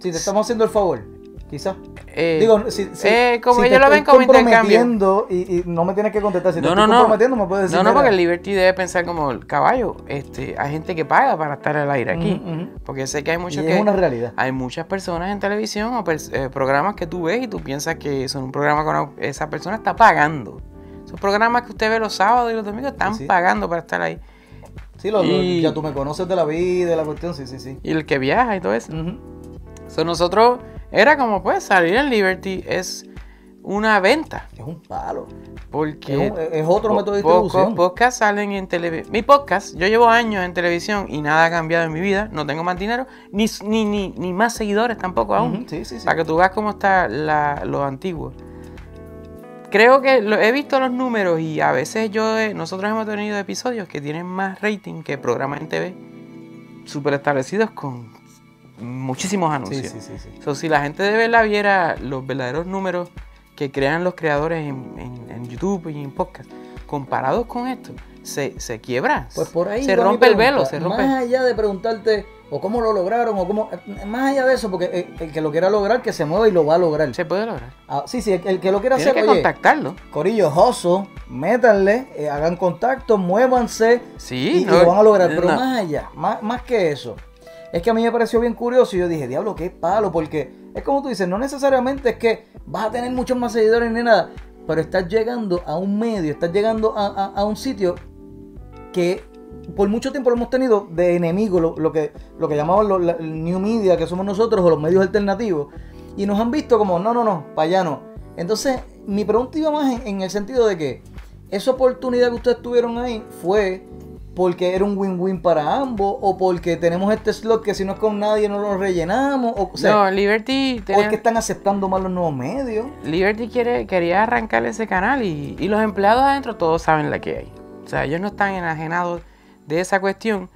Si te estamos haciendo el favor, quizás. Eh, Digo, si, si- eh, como si te ellos lo ven como intercambio. comprometiendo Y, y no me tienes que contestar. Si te No, estoy no, no. comprometiendo, me puedes decir. No, no, porque el Liberty debe pensar como el caballo. Este, hay gente que paga para estar al aire aquí. Porque sé que hay muchos y que. es una realidad. Hay muchas personas en televisión o pers- eh, programas que tú ves y tú piensas que son un programa con una- esa persona está pagando. Esos programas que usted ve los sábados y los domingos están Sí, pagando para estar ahí. Sí, lo, y- ya tú me conoces de la vida, de la cuestión, sí, sí, sí. Y el que viaja y todo eso. Ujú. So, nosotros era como pues salir en Liberty es una venta. Es un palo. Porque Es, un- es otro método de pocos distribución. podcasts salen en televisión. Mi podcast, yo llevo años en televisión y nada ha cambiado en mi vida. No tengo más dinero, ni, ni, ni, ni más seguidores tampoco aún. Sí, sí, sí. Para que tú veas cómo está la, lo antiguo. Creo que lo- he visto los números y a veces yo he- nosotros hemos tenido episodios que tienen más rating que programas en TV super establecidos con muchísimos anuncios. sí, sí, sí. So, si la gente de verdad viera los verdaderos números que crean los creadores en, en- en YouTube y en podcast, comparados con esto, se, se quiebra. Pues por ahí se rompe el velo, se rompe. Más allá de preguntarte o cómo lo lograron o cómo. eh, Más allá de eso, porque el, que lo quiera lograr, que se mueva y lo va a lograr. Se puede lograr. Ah, sí, sí, el, el que lo quiera Tienes hacer, que oye, contactarlo. Corillo, Joso, métanle, eh, hagan contacto, muévanse Sí, y, lo van a lograr. Pero no. más allá, más, más que eso, es que a mí me pareció bien curioso y yo dije, diablo, qué palo, porque es como tú dices, no necesariamente es que vas a tener muchos más seguidores ni nada, pero estás llegando a un medio, estás llegando a, a- un sitio que por mucho tiempo lo hemos tenido de enemigo, lo, lo que, lo que llamaban los, New Media, que somos nosotros, o los medios alternativos, y nos han visto como, no, no, no, para allá no. Entonces, mi pregunta iba más en el sentido de que esa oportunidad que ustedes tuvieron ahí fue porque era un win-win para ambos, o porque tenemos este slot que si no es con nadie no lo rellenamos, o, o sea, no, Liberty, o es tenía- que están aceptando más los nuevos medios. Liberty quiere, quería arrancar ese canal y, y los empleados adentro todos saben la que hay. O sea, ellos no están enajenados de esa cuestión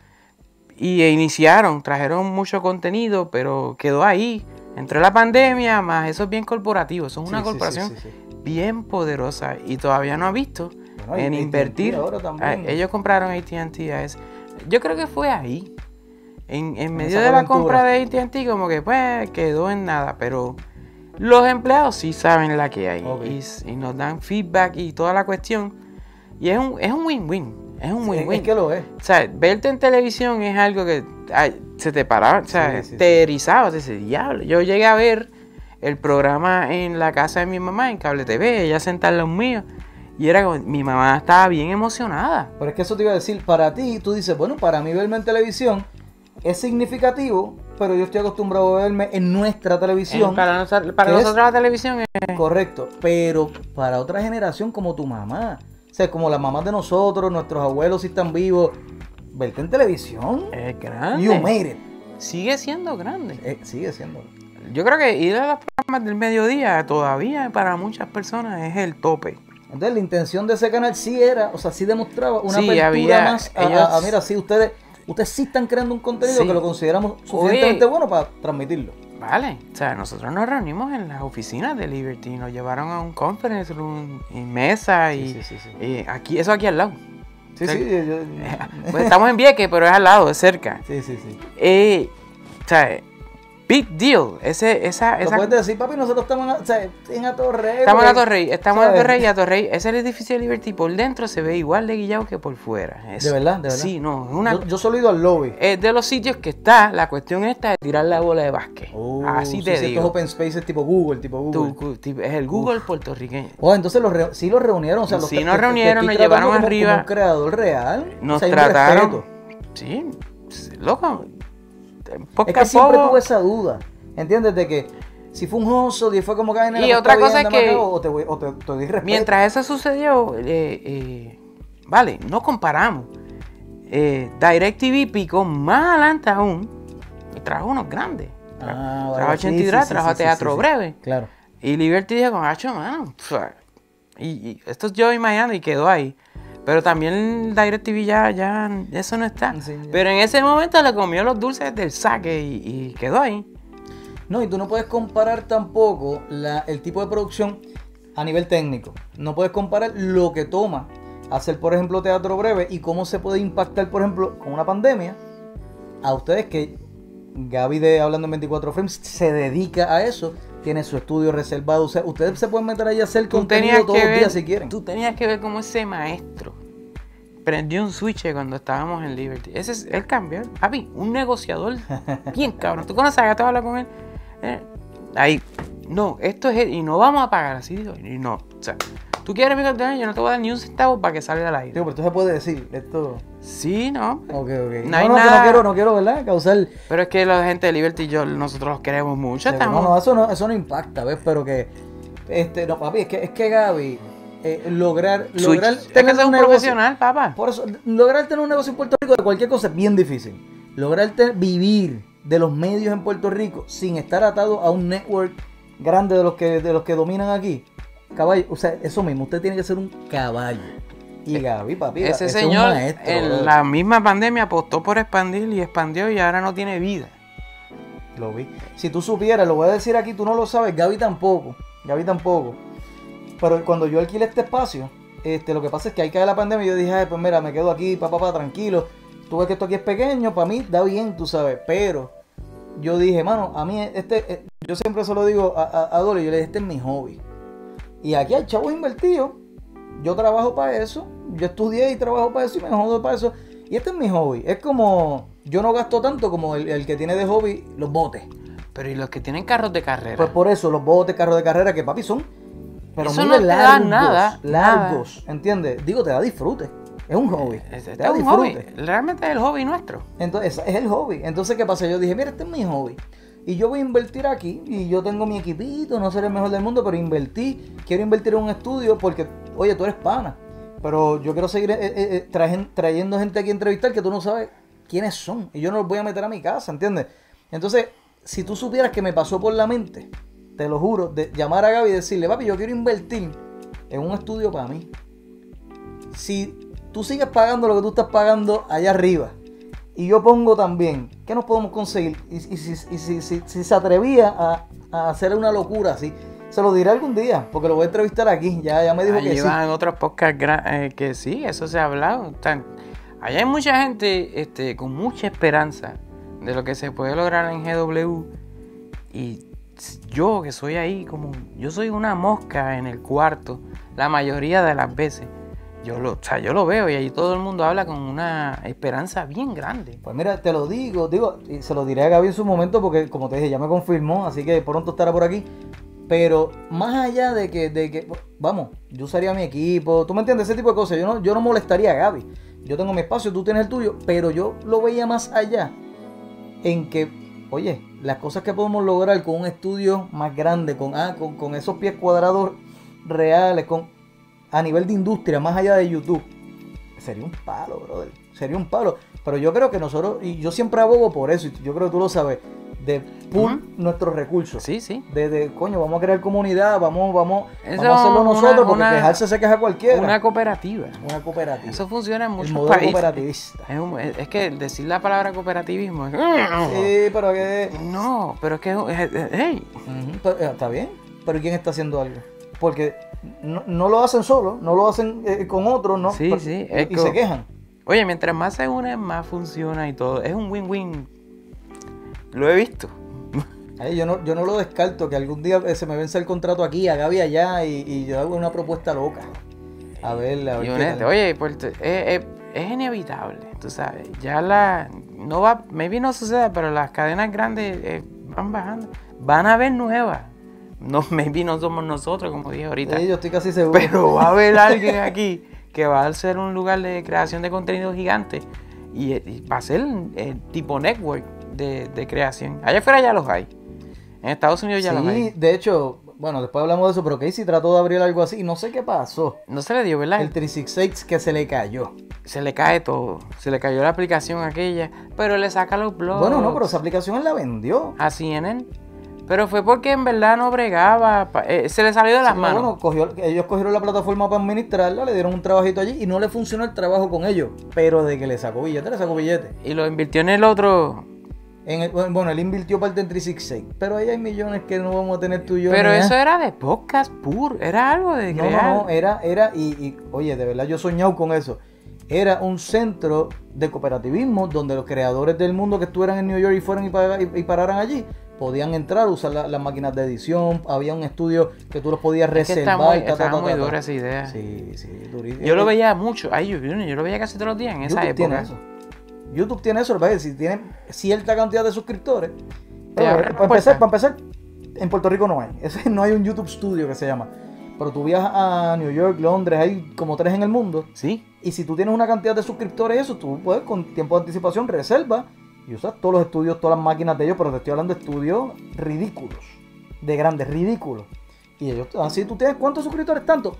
y e iniciaron, trajeron mucho contenido, pero quedó ahí. Entró la pandemia, más eso es bien corporativo, eso es una Sí, corporación sí, sí, sí. bien poderosa y todavía no ha visto En invertir. ahora también. Ah, ellos compraron AT&T. Yo creo que fue ahí. En, en medio de la compra de AT&T como que pues quedó en nada, pero los empleados sí saben la que hay y, nos dan feedback y toda la cuestión. Y es un es un win-win, es un Sí, win-win. es que lo es. O sea, verte en televisión es algo que ay, se te paraba, o sea, Sí, sí, te sí. erizaba, te decía, diablo. Yo llegué a ver el programa en la casa de mi mamá, en Cable TV, ella sentada en los míos, y era mi mamá estaba bien emocionada. Pero es que eso te iba a decir, para ti, tú dices, bueno, para mí verme en televisión es significativo, pero yo estoy acostumbrado a verme en nuestra televisión. Eh, para nosotros, la televisión es... Correcto, pero para otra generación como tu mamá, o sea, como las mamás de nosotros, nuestros abuelos si están vivos, verte en televisión, es grande. you made it. Sigue siendo grande. Eh, sigue siendo. Yo creo que ir a los programas del mediodía todavía para muchas personas es el tope. Entonces la intención de ese canal sí era, o sea, sí demostraba una Sí, apertura había- más a, ellos- a, mira, sí, ustedes, ustedes sí están creando un contenido Sí. que lo consideramos suficientemente Oye. bueno para transmitirlo. Vale, o sea, nosotros nos reunimos en las oficinas de Liberty, nos llevaron a un conference room y mesa y, Sí, sí, sí, sí. y aquí, eso aquí al lado. Sí, Sí. sí, yo- yo- Pues estamos en Vieques, pero es al lado, es cerca. sí, sí, sí. Eh, o sea, big deal. Ese, esa, esa, puedes decir, papi, nosotros estamos en, o sea, en Atorrey. estamos en la pues, Torrey, estamos en la ¿sabes? Torrey y a Torrey, ese es el edificio de Liberty por dentro se ve igual de guillado que por fuera. De verdad, de verdad. Sí, no, una, Yo, yo solo he ido al lobby. es de los sitios que está la cuestión esta de tirar la bola de básquet. Oh, Así sí, te sí, estos digo. open spaces tipo Google, tipo Google. Es el Google puertorriqueño. Oh, entonces los re- sí los reunieron, o sea, los Sí nos reunieron, nos llevaron como- arriba. como un creador real. Nos O sea, trataron. Sí, loco. Poco Es que a siempre poco- tuve esa duda. ¿Entiendes? De que si fue un hustle y fue como que ay, nena, Y otra cosa bien, es que o te, o te, te. Mientras eso sucedió, eh, eh, vale, no comparamos. Eh, DirecTV picó más adelante aún y trajo unos grandes. Ah, trajo vale, sí, 83, sí, sí, trajo sí, sí, Teatro. Breve. Claro. Y Liberty dijo, macho, mano. pf, Y, y esto es yo imaginando y quedó ahí. Pero también DirecTV ya, ya, eso no está. Sí. Pero en ese momento le comió los dulces del saque y, y quedó ahí. No, y tú no puedes comparar tampoco la- el tipo de producción a nivel técnico. No puedes comparar lo que toma hacer, por ejemplo, teatro breve y cómo se puede impactar, por ejemplo, con una pandemia. A ustedes que Gaby de Hablando en 24 Frames se dedica a eso, tiene su estudio reservado. O sea, ustedes se pueden meter ahí a hacer Tú contenido todos los ver, días si quieren. tú tenías que ver cómo ese maestro prendió un switch cuando estábamos en Liberty. Ese es el cambio. Papi, un negociador bien cabrón. ¿Tú conoces a Gato habla con él? Eh, ahí, no, esto es, y no vamos a pagar así. digo, Y no, o sea, tú quieres mi contenido, yo no te voy a dar ni un centavo para que salga al aire. Digo, pero esto se puede decir. Esto. Sí, no. Ok, ok. No hay no, nada- no quiero, no quiero, ¿verdad? Causar. Pero es que la gente de Liberty y yo, nosotros los queremos mucho. No, Estamos, no, eso no, eso no impacta, ¿ves? Pero que, este, no, papi, es que, es que Gaby, eh, lograr, switch. lograr Es que un negocio- profesional, papá. Por eso, lograr tener un negocio en Puerto Rico de cualquier cosa es bien difícil. Lograr vivir de los medios en Puerto Rico sin estar atado a un network grande de los que, de los que dominan aquí. Caballo, o sea, eso mismo, usted tiene que ser un caballo. Y Gaby, papi, Ese señor maestro, en la misma pandemia apostó por expandir y expandió y ahora no tiene vida. Lo vi. Si tú supieras, lo voy a decir aquí, tú no lo sabes, Gaby tampoco. Gaby tampoco. Pero cuando yo alquilé este espacio, este, lo que pasa es que ahí cae la pandemia y yo dije, Ay, pues mira, me quedo aquí, papá, papá, tranquilo. Tú ves que esto aquí es pequeño, para mí da bien, tú sabes. Pero yo dije, mano, a mí este, eh, yo siempre se lo digo a, a, a Dolly, yo le dije, este es mi hobby. Y aquí hay chavos invertidos. Yo trabajo para eso. Yo estudié y trabajo para eso y me jodo para eso. Y este es mi hobby. Es como, yo no gasto tanto como el, el que tiene de hobby los botes. Pero ¿y los que tienen carros de carrera? Pues por eso, los botes, carros de carrera, que papi son. Pero Eso no te da largos, nada, largos, ¿entiendes? Digo, te da disfrute. Es un hobby. Es- te da es un hobby. disfrute. Realmente es el hobby nuestro. Entonces, es el hobby. Entonces, ¿qué pasa? Yo dije, mira, este es mi hobby. Y yo voy a invertir aquí. Y yo tengo mi equipito, no seré el mejor del mundo, pero invertí. Quiero invertir en un estudio porque, oye, tú eres pana. Pero yo quiero seguir eh, eh, eh, trayendo gente aquí a entrevistar que tú no sabes quiénes son. Y yo no los voy a meter a mi casa, ¿entiendes? Entonces, si tú supieras que me pasó por la mente, te lo juro, de llamar a Gaby y decirle, papi, yo quiero invertir en un estudio para mí. Si tú sigues pagando lo que tú estás pagando allá arriba, y yo pongo también, ¿qué nos podemos conseguir? Y, y si, y si- si- si se atrevía a, a hacer una locura así, se lo diré algún día, porque lo voy a entrevistar aquí. Ya, ya me dijo que sí. van otros podcasts eh, que sí, eso se ha hablado. Allá hay mucha gente este, con mucha esperanza de lo que se puede lograr en GW. Y yo que soy ahí como... Yo soy una mosca en el cuarto la mayoría de las veces. Yo lo, o sea, yo lo veo y ahí todo el mundo habla con una esperanza bien grande. Pues mira, te lo digo, digo, y se lo diré a Gaby en su momento porque como te dije, ya me confirmó, así que pronto estará por aquí. Pero más allá de que, de que, vamos, yo usaría mi equipo, tú me entiendes, ese tipo de cosas, yo no, yo no molestaría a Gaby. Yo tengo mi espacio, tú tienes el tuyo, pero yo lo veía más allá en que, oye, las cosas que podemos lograr con un estudio más grande, con, ah, con, con esos pies cuadrados reales, con a nivel de industria, más allá de YouTube, sería un palo, brother. Sería un palo. Pero yo creo que nosotros, y yo siempre abogo por eso, y yo creo que tú lo sabes, de pool nuestros recursos. Sí, sí. De, de, coño, vamos a crear comunidad, vamos, vamos, Eso vamos a hacerlo una- nosotros, porque una- quejarse se queja cualquiera. Una cooperativa. Una cooperativa. Eso funciona en el muchos modelo países. cooperativista. Es, un- es- es que decir la palabra cooperativismo es... Sí, pero que. No, pero es que... hey, pero, eh, está bien, pero ¿quién está haciendo algo? Porque no, no lo hacen solo, no lo hacen eh, con otros, ¿no? Sí, sí, Y, es y se quejan. Oye, mientras más se unen, más funciona y todo. Es un win-win. Lo he visto. Ay, yo, no, yo no lo descarto, que algún día eh, se me vence el contrato aquí, a Gaby allá, y, y yo hago una propuesta loca. A ver, a ver Y honesto, oye, Puerto- es, es- es inevitable, tú sabes. Ya la... No va... Maybe no suceda, pero las cadenas grandes eh, van bajando. Van a haber nuevas. No, maybe no somos nosotros, como dije ahorita. Sí, yo estoy casi seguro. Pero va a haber alguien aquí que va a ser un lugar de creación de contenido gigante y, y va a ser el tipo network de, de creación. Allá afuera ya los hay. En Estados Unidos ya los Sí, hay. de hecho, Bueno, después hablamos de eso, pero Casey trató de abrir algo así y no sé qué pasó. No se le dio, ¿verdad? El 366 que se le cayó. Se le cae todo. Se le cayó la aplicación aquella. Pero le saca los blogs. Bueno, no, pero esa aplicación él la vendió. A CNN. Pero fue porque en verdad no bregaba. eh, se le salió de las Sí, manos. Bueno, cogió, ellos cogieron la plataforma para administrarla, le dieron un trabajito allí y no le funcionó el trabajo con ellos. Pero de que le sacó billete, le sacó billete. Y lo invirtió en el otro. En el- bueno, él invirtió parte en 366, pero ahí hay millones que no vamos a tener tú y yo. Pero eso era de podcast puro. Era algo de No, crear. no, no, era, era, y, y, oye, de verdad yo he soñado con eso. Era un centro de cooperativismo donde los creadores del mundo que estuvieran en New York y fueran y pararan allí, podían entrar, usar la- las máquinas de edición, había un estudio que tú los podías Es que está reservar. muy, ta, ta, estaba ta, muy dura esa idea. Sí, sí, durísimo. Yo lo veía mucho. Yo, yo lo veía casi todos los días en esa YouTube tiene época. eso. YouTube tiene eso, que si tiene cierta cantidad de suscriptores. Pero, para, empezar, para empezar, en Puerto Rico no hay. Ese, no hay un YouTube Studio que se llama. Pero tú viajas a New York, Londres, hay como tres en el mundo. Sí. Y si tú tienes una cantidad de suscriptores, eso tú puedes con tiempo de anticipación reserva y usas todos los estudios, todas las máquinas de ellos, pero te estoy hablando de estudios ridículos, de grandes, ridículos. Y ellos, así tú tienes cuántos suscriptores tanto,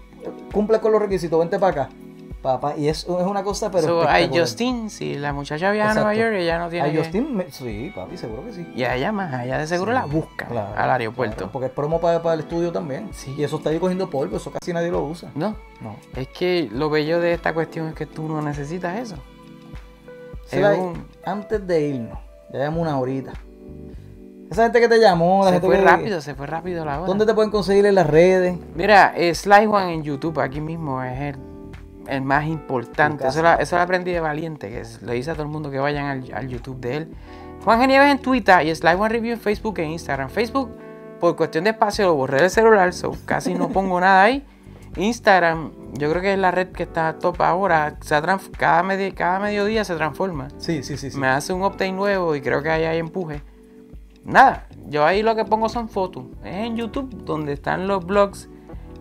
cumple con los requisitos, vente para acá. Papá, y eso es una cosa, pero. So, hay. Justin, si la muchacha viaja a Nueva. York, ella no tiene Hay que- Justin, me- sí, papi, seguro que sí. Y allá más, allá de seguro Sí, la busca Claro, al aeropuerto. claro, porque es promo para, para el estudio también. Sí. Y eso está ahí cogiendo polvo, eso casi nadie lo usa. No, No. es que lo bello de esta cuestión es que tú no necesitas eso. Un- Antes de irnos, ya llevamos una horita. Esa gente que te llamó, la Se gente fue que- rápido, se fue rápido la hora. ¿Dónde te pueden conseguir en las redes? Mira, Sly Juan en YouTube, aquí mismo, es el, el más importante. Eso, eso lo aprendí de Valiente, que es- le dice a todo el mundo que vayan al, al YouTube de él. Juan Genieves en Twitter y Sly Juan Review en Facebook e Instagram. Facebook, por cuestión de espacio, lo borré del celular, so casi no pongo nada ahí. Instagram, yo creo que es la red que está top ahora. Se cada, medi- cada mediodía se transforma. Sí, sí, sí. sí. Me hace un update nuevo y creo que ahí hay empuje. Nada, yo ahí lo que pongo son fotos. Es en YouTube donde están los blogs.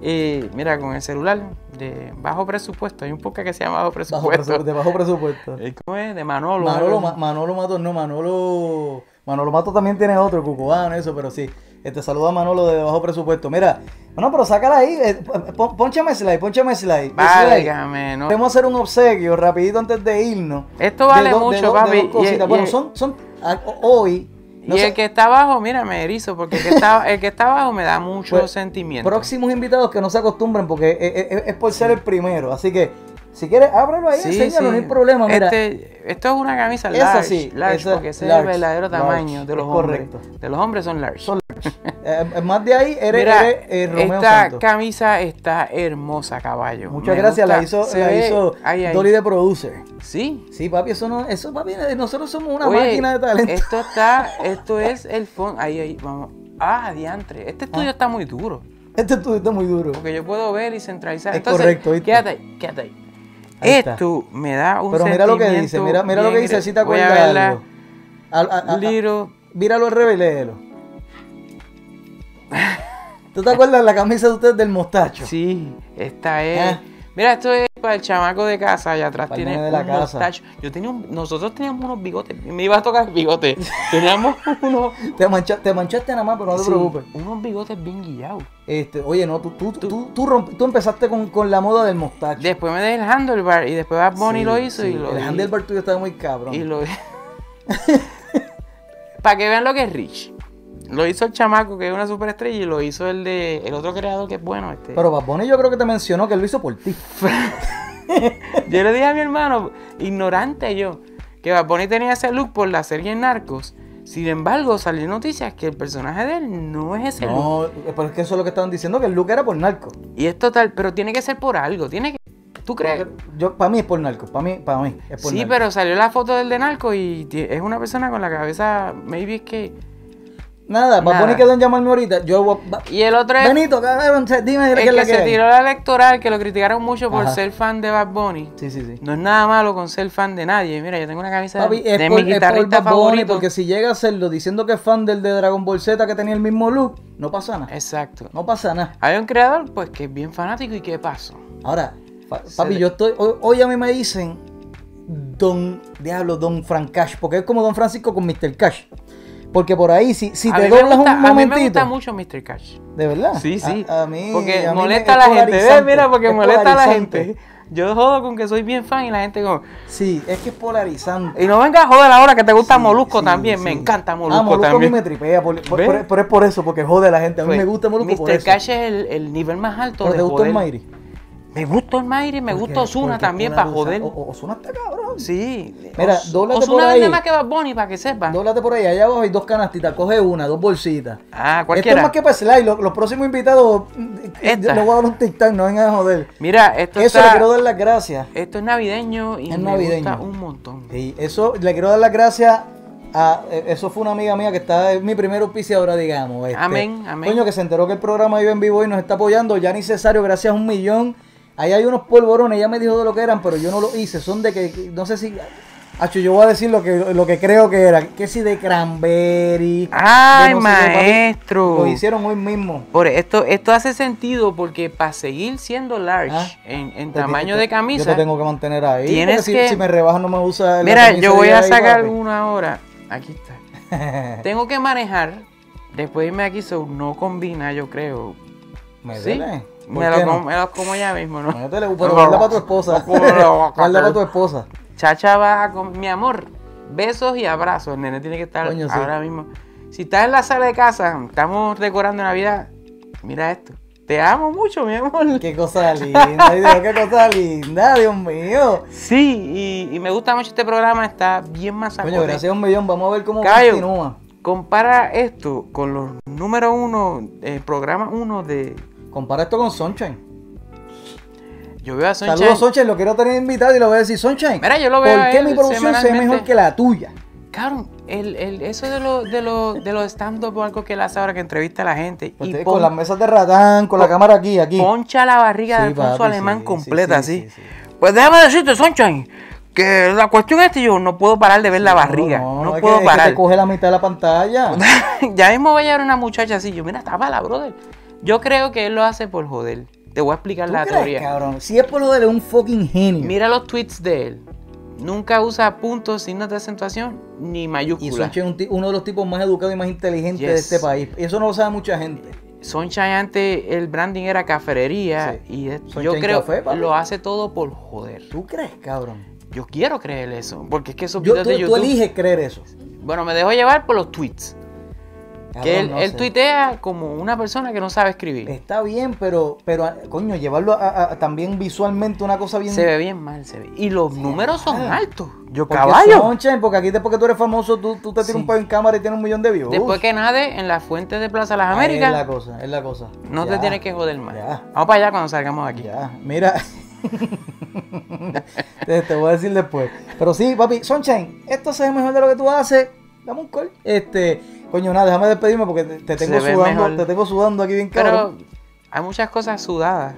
eh, mira, con el celular de bajo presupuesto. Hay un podcast que se llama Bajo Bajo Presupuesto. presupuesto, de bajo presupuesto. ¿Cómo es? De Manolo. Manolo, Ma-. Manolo Mato, no, Manolo. Manolo Mato también tiene otro, Cucubano, eso, pero sí. Este saluda a Manolo de bajo presupuesto. Mira, bueno, pero sácala ahí. eh, pon- Pónchame slide, pónchame slide. Válgame, no. Queremos hacer un obsequio rapidito antes de irnos. Esto vale De do- de mucho, do- de papi. dos Y- cositas. y- bueno, son, son a- hoy. no y sé- el que está abajo, mira, me erizo, porque el que está, el que está abajo me da mucho Pues, sentimiento. próximos invitados que no se acostumbren porque es, es- es por ser el primero. Así que, si quieres, ábrelo ahí, Sí, enséñalo, sí. no hay problema. Mira, Este, esto es una camisa Esa large, sí, large, esa porque ese es el verdadero large, tamaño de los es hombres. correcto. De los hombres son large. son eh, más de ahí eres, Mira, eres, eh, Romeo esta Santos. camisa está hermosa, caballo. Muchas Me gracias, la hizo, se la ve- hizo. Dolly de Producer. Sí. Sí, papi, eso no, eso papi, nosotros somos una Oye, máquina de talento. Esto está, esto es el fondo. Ahí, ahí, vamos. Ah, diantre. Este estudio está muy duro. Este estudio está muy duro. Porque yo puedo ver y centralizar. Es Entonces, correcto, ¿viste? Quédate ahí, quédate ahí. Ahí está. Esto me da un Pero mira lo que dice, mira, mira lo que dice, si te acuerdas algo. Al- a- a- a- Míralo al revés, léelo. ¿Tú te acuerdas de la camisa de ustedes del mostacho? Sí, esta es. Ah. Mira, esto es para el chamaco de casa. Allá atrás tiene de la un casa. mostacho. Yo tenía un- nosotros teníamos unos bigotes. Me iba a tocar el bigote. Teníamos unos. Te, mancha- te manchaste nada más, pero no te sí, preocupes. unos bigotes bien guillados. Este, oye, no, tú, tú, tú, tú, romp- tú empezaste con, con la moda del mostacho. Después me dejé el handlebar y después Bad Bunny Sí, lo hizo sí, y lo. El handlebar tuyo estaba muy cabrón. Y lo. para que vean lo que es Rich. Lo hizo el chamaco que es una superestrella y lo hizo el de el otro creador que es bueno. Este. Pero Bad Bunny yo creo que te mencionó que él lo hizo por ti. Yo le dije a mi hermano, ignorante yo, que Bad Bunny tenía ese look por la serie Narcos. Sin embargo, salió noticias que el personaje de él no es ese look. No, pero es que eso es lo que estaban diciendo, que el look era por narco. Y es total, pero tiene que ser por algo. Tiene que. ¿Tú crees? Yo, para mí es por narco, para mí, para mí es por Sí, narco. pero salió la foto del de Narco y es una persona con la cabeza, maybe es que. Nada, Bad Nada. Quedó en llamarme ahorita. Yo, voy- Y el otro es. Benito, cabrón, dime qué el es que la que se hay. tiró la electoral, que lo criticaron mucho por Ajá. ser fan de Bad Bunny. Sí, sí, sí. No es nada malo con ser fan de nadie. Mira, yo tengo una camisa Papi, de es mi por, es por guitarrista Bad Bunny, favorito. porque si llega a serlo diciendo que es fan del de Dragon Ball Z que tenía el mismo look, no pasa nada. Exacto. No pasa nada. Hay un creador, pues, que es bien fanático y ¿qué pasó? Ahora, pa- papi, yo estoy. Hoy, hoy a mí me dicen Don Diablo, Don Frank Cash, porque es como Don Francisco con Mr. Cash. Porque por ahí, si, si te doblas gusta- un A mí me momentito. gusta mucho Mr. Cash. ¿De verdad? Sí, sí. A, a mí, porque a mí molesta es a la gente. Mira, porque es molesta a la gente. Yo jodo con que soy bien fan y la gente como... Sí, es que es polarizante. Y no venga a joder ahora que te gusta Sí, Molusco sí, también. Me encanta Ah, Molusco, Molusco a mí también. me tripea, por, por- por- pero es por eso, porque jode a la gente. A mí Pues, me gusta Molusco por Mr. eso. Cash es el, el nivel más alto ¿Pero de te gustó el. Mayri? Me gusta el Mayri, me Porque- gusta Osuna también para joder. O- o- Ozuna está cabrón. Sí. Mira, Os- dóblate Ozuna por vende ahí. más que Bad Bunny para que sepa. Dóblate por ahí, allá abajo hay dos canastitas, coge una, dos bolsitas. Ah, Esto cualquiera. es más que para slide, los, los próximos invitados, mm, Esta. les voy a dar un tic-tac, no vengan a joder. Mira, esto Eso está- le quiero dar las gracias. Esto es navideño y Es me navideño. gusta un montón. Sí, eso le quiero dar las gracias a. eh, Eso fue una amiga mía que está, es mi primer auspiciadora, digamos. este. Amén, amén. Coño, que se enteró que el programa iba en vivo y nos está apoyando. Ya ni Cesario, gracias a un millón. Ahí hay unos polvorones, ella me dijo de lo que eran, pero yo no lo hice. Son de que, no sé si. Hacho, yo voy a decir lo que, lo que creo que era. Que si de cranberry. Ay, no qué, maestro. Lo hicieron hoy mismo. Por esto, esto hace sentido porque para seguir siendo large Ah. en, en tamaño te- de camisa. Yo te tengo que mantener ahí. Tienes si, que- si me rebajan no me usa la Mira, yo voy a ahí, sacar papi. una ahora. Aquí está. Tengo que manejar. Después de irme aquí, so no combina, yo creo. ¿Me Sí. duele? ¿Por Me lo, no? como, me lo como ya mismo, ¿no? Métele, pero guarda para tu esposa. guarda para tu esposa. Chacha va a com- Mi amor, besos y abrazos. El nene tiene que estar Coño, sí. ahora mismo. Si estás en la sala de casa, estamos decorando Navidad. Mira esto. Te amo mucho, mi amor. Qué cosa linda, Dios, qué cosa linda, Dios mío. Sí, y, y me gusta mucho este programa. Está bien más Coño, gracias a un millón, vamos a ver cómo Cayo. continúa. Compara esto con los número uno, eh, programa uno de. Compara esto con Sunshine. Yo veo a Sunshine. Saludos, Sunshine, lo quiero tener invitado y lo voy a decir, Sunshine. Mira, yo lo veo ¿Por qué mi producción se ve mejor que la tuya? Cabrón, el, el, eso de los de lo, de los stand-up o algo que él hace ahora que entrevista a la gente. Pues y te- pon- con las mesas de ratán, con la cámara aquí, aquí. poncha la barriga Sí, de Alfonso papi, Alemán sí, completa, sí, sí, así. sí, sí. Pues déjame decirte, Sunshine, que la cuestión es que yo no puedo parar de ver la barriga. No, es que- puedo es que parar. te coge la mitad de la pantalla. ya mismo voy a ver una muchacha así. Yo, mira, tápala, brother. Yo creo que él lo hace por joder. Te voy a explicar ¿Tú la crees, teoría. cabrón? Si es por lo de él, es un fucking genio. Mira los tweets de él. Nunca usa puntos, signos de acentuación ni y mayúsculas. Sunshine es un ti- uno de los tipos más educados y más inteligentes de este país. Y eso no lo sabe mucha gente. Sunshine antes el branding era cafrería y es- yo creo Café, lo hace todo por joder. ¿Tú crees, cabrón? Yo quiero creer eso, porque es que esos Yo, videos tú, de tú YouTube. eliges creer eso. Bueno, me dejo llevar por los tweets. Que él, no él tuitea como una persona que no sabe escribir. Está bien, pero, pero coño, llevarlo a, a- a también visualmente una cosa bien. Se ve bien mal, se ve. Y los números son altos. Yo Porque caballo. Sunshine, porque aquí después que tú eres famoso, tú, tú te tiras Sí. un pedo en cámara y tienes un millón de views. Después que nade en la fuente de Plaza Las Ahí Américas, Es la cosa, es la cosa. no te tienes que joder más. Ya. Vamos para allá cuando salgamos de aquí. Ya, mira. te, te voy a decir después. Pero sí, papi, Sunshine, esto se ve mejor de lo que tú haces. Dame un call. Este, coño, nada, déjame despedirme porque te, te tengo sudando, mejor. te tengo sudando aquí bien Pero cabrón. hay muchas cosas sudadas.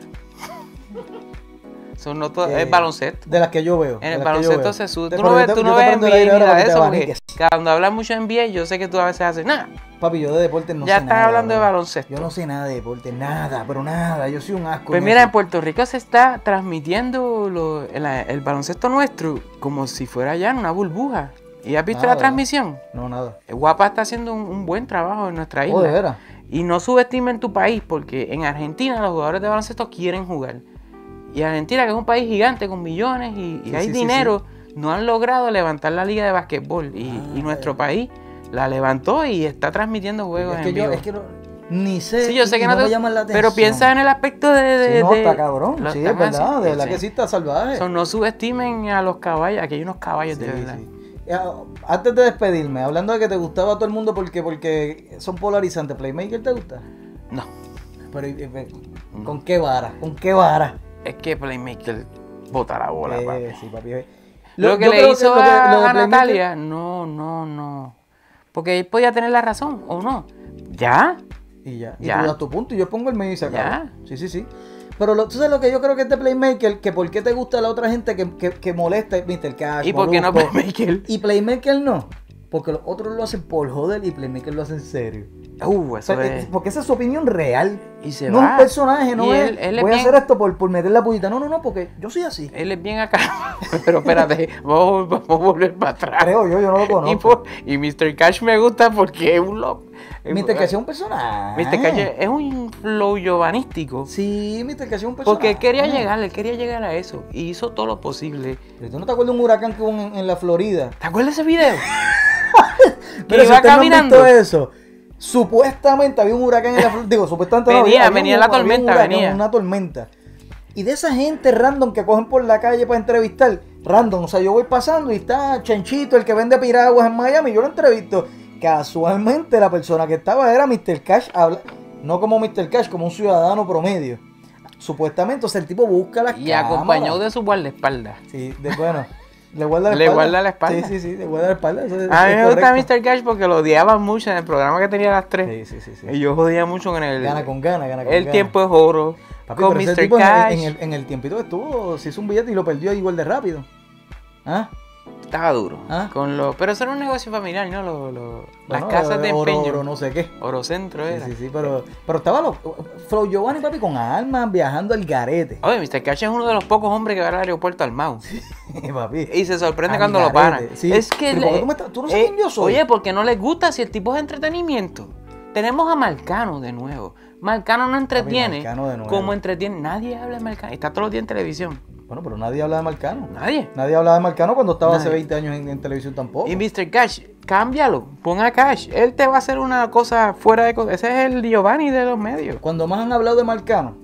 Son no todo- Eh, es baloncesto. De las que yo veo. En el baloncesto se suda. Tú pero no ves, tú no ves NBA ni nada de eso, porque cuando hablas mucho de NBA, yo sé que tú a veces haces nada. Papi, yo de deporte no Ya sé estás nada, hablando de baloncesto. Yo no sé nada de deporte, nada, pero nada. Yo soy un asco. Pues en mira, eso. en Puerto Rico se está transmitiendo lo- el, el baloncesto nuestro como si fuera ya en una burbuja. ¿Y has visto Nada. la transmisión? No, nada. Guapa está haciendo un, un buen trabajo en nuestra isla. Oh, de veras. Y no subestimen tu país, porque en Argentina los jugadores de baloncesto quieren jugar. Y Argentina, que es un país gigante con millones y, y Sí, hay sí, sí, dinero, no han logrado levantar la liga de basquetbol. Y, Ah, y nuestro país la levantó y está transmitiendo juegos Es en que yo, vivo. es que no- ni sé. Sí, yo sé que no no te me llaman la atención. Pero piensa en el aspecto de. de- Sí, no, de- está cabrón. Sí, es verdad. De verdad que sí está salvaje. So, no subestimen a los caballos, aquí hay unos caballos de verdad. Ya, Antes de despedirme, hablando de que te gustaba a todo el mundo porque, porque son polarizantes, ¿Playmaker te gusta? No, Pero, ¿y- y- ¿con qué vara? ¿Con qué vara? es que Playmaker bota la bola, Eh, papi. sí, papi. eh. Lo, que le hizo lo que- a, lo a Natalia, no, no, no. Porque él podía tener la razón, ¿o no? ¿Ya? Y ya. Y Ya. tú das tu punto y yo pongo el medio y se. Ya. Sí, sí, sí. Pero lo, tú sabes lo que yo creo que es de Playmaker, que por qué te gusta la otra gente que, que, que molesta, Mr. Cash, ¿Y por qué no Playmaker? Y Playmaker no. Porque los otros lo hacen por joder y Playmaker lo hace en serio. Uh, O eso sea, es. eh, Porque esa es su opinión real. Y se no va. un personaje, no Y es. él- él es voy a hacer esto por, por meter la puñita. No, no, no, porque yo soy así. Él es bien acá. Pero espérate, vamos, vamos a volver para atrás. Creo yo, yo no lo Y, conozco. por- y Mr. Cash me gusta porque es un loco. Mr. Cash es un personaje. Mr. Cash es un flow giovanístico. Sí, Mr. Cash es un personaje. Porque él quería llegar, él quería llegar a eso. Y hizo todo lo posible. Pero ¿Tú no te acuerdas de un huracán que hubo en, en la Florida? ¿Te acuerdas de ese video? Pero si no han caminando. visto eso, supuestamente había un huracán en la Florida. Digo, supuestamente Venía, había, había venía un- la un tormenta, huracán, venía. Una tormenta. Y de esa gente random que cogen por la calle para entrevistar, random, o sea, yo voy pasando y está Chanchito, el que vende piraguas en Miami, yo lo entrevisto. Casualmente la persona que estaba era Mr. Cash, habla, no como Mr. Cash, como un ciudadano promedio. Supuestamente, o sea, el tipo busca las Y acompañado de su guardaespaldas. Sí, de, bueno, le guarda la Le espalda. guarda la espalda. Sí, sí, sí, le guarda la espalda. eso A mí me gusta correcto. Mr. Cash porque lo odiaban mucho en el programa que tenía a las 3. Sí, sí, sí. sí. Y yo jodía mucho con el. Gana con gana, gana con El gana. tiempo es oro. Papi, con Mr. tipo en el- Cash. En, el, en el tiempito que estuvo, se hizo un billete y lo perdió igual de rápido. ¿Ah? Estaba duro. Ah. Con lo... Pero eso era un negocio familiar, ¿no? Lo- lo- Las Bueno, casas de oro, empeño. Oro, no sé qué. Orocentro Sí, era. sí, sí, pero, pero estaba los Flow Giovanni, papi, con almas viajando al garete. Oye, Mr. Cash es uno de los pocos hombres que va al aeropuerto al Mau. papi. Y se sorprende Al cuando lo paran. sí. Es que. Le- ¿por qué tú me estás- tú no sabes quién yo soy? Oye, porque no les gusta si el tipo es entretenimiento. Tenemos a Marcano de nuevo. Marcano no entretiene Marcano de nuevo. como entretiene. Nadie habla de Marcano. Está todos los días en televisión. Bueno, pero nadie habla de Marcano. Nadie. Nadie hablaba de Marcano cuando estaba hace Nadie. 20 años en, en televisión tampoco. Y Mr. Cash, cámbialo. Pon a Cash. Él te va a hacer una cosa fuera de. Ese es el Giovanni de los medios. Cuando más han hablado de Marcano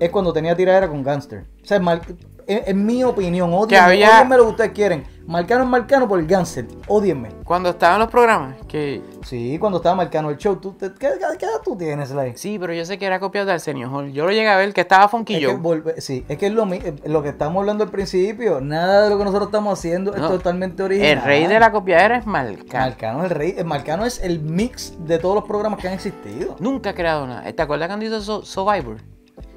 es cuando tenía tiradera con Gangster. O sea, Mar- en, en mi opinión, odienme, había- odienme lo que ustedes quieren. Marcano es Marcano por el Gangster. Odienme. Cuando estaban los programas, que. Sí, cuando estaba Marcano el show. ¿tú, te- qué, qué- qué edad tú tienes, Sly? Sí, pero yo sé que era copiado de Arsenio Hall. Yo lo llegué a ver que estaba Funky Es que, Joe. volve- sí, es que es lo, eh, lo que estamos hablando al principio. Nada de lo que nosotros estamos haciendo es totalmente original. El rey de la copiadera es Marcano. Marcano es el rey. eh, Marcano es el mix de todos los programas que han existido. Nunca ha creado nada. ¿Te acuerdas cuando hizo So- Survivor?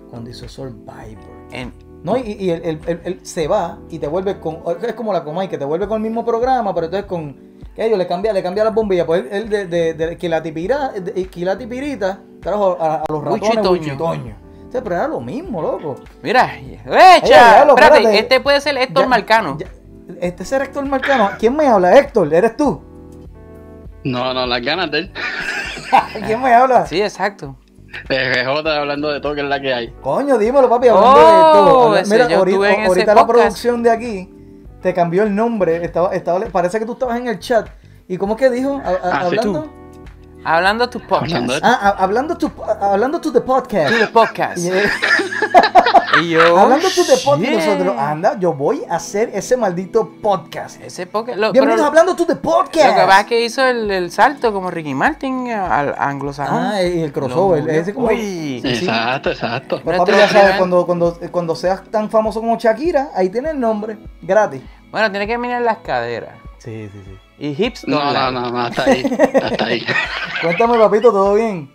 Cuando hizo Survivor. En, No, y, y él, él- él- él se va y te vuelve con. Es como la Comay, que te vuelve con el mismo programa, pero entonces con. que ellos le cambia, le cambia las bombillas. Pues él, él de, de, de Quilati Pira- de Quilati Pirita trajo a, a los ratones Toño. Huicho y Toño. O sea, pero era lo mismo, loco. Mira, ¡echa! Espérate, espérate. este puede ser Héctor Ya- Marcano. ya- este es el Héctor Marcano. ¿Quién me habla? Héctor, ¿eres tú? No, no, las ganas de él. ¿Quién me habla? Sí, exacto. De RJ hablando de todo que es la que hay. Coño, dímelo, papi, hablando Oh, de todo. Habla- ese, Mira, yo ahorita, estuve en ese ahorita la producción de aquí te cambió el nombre. Estaba, estaba, parece que tú estabas en el chat. ¿Y cómo es que dijo? A- a- Ah, hablando. Hablando a tu podcast. Hablando de- Ah, a- hablando tu, a- hablando to the podcast. To the podcast. Y, Y yo. hablando to the podcast, shit. nosotros, anda, yo voy a hacer ese maldito podcast. Ese podcast. Lo, Bienvenidos pero hablando to the podcast. Lo que pasa es que hizo el, el salto como Ricky Martin al anglosajón. Ah, y el crossover. Lo- ese como, Uy. Sí, sí. Exacto, exacto. Nuestro papi, ya sabes, primer- cuando, cuando, cuando seas tan famoso como Shakira, ahí tienes el nombre, gratis. Bueno, tiene que mirar las caderas. Sí, sí, sí. Y hips No, no, no, no, hasta ahí. Hasta ahí. Cuéntame, papito, ¿todo bien?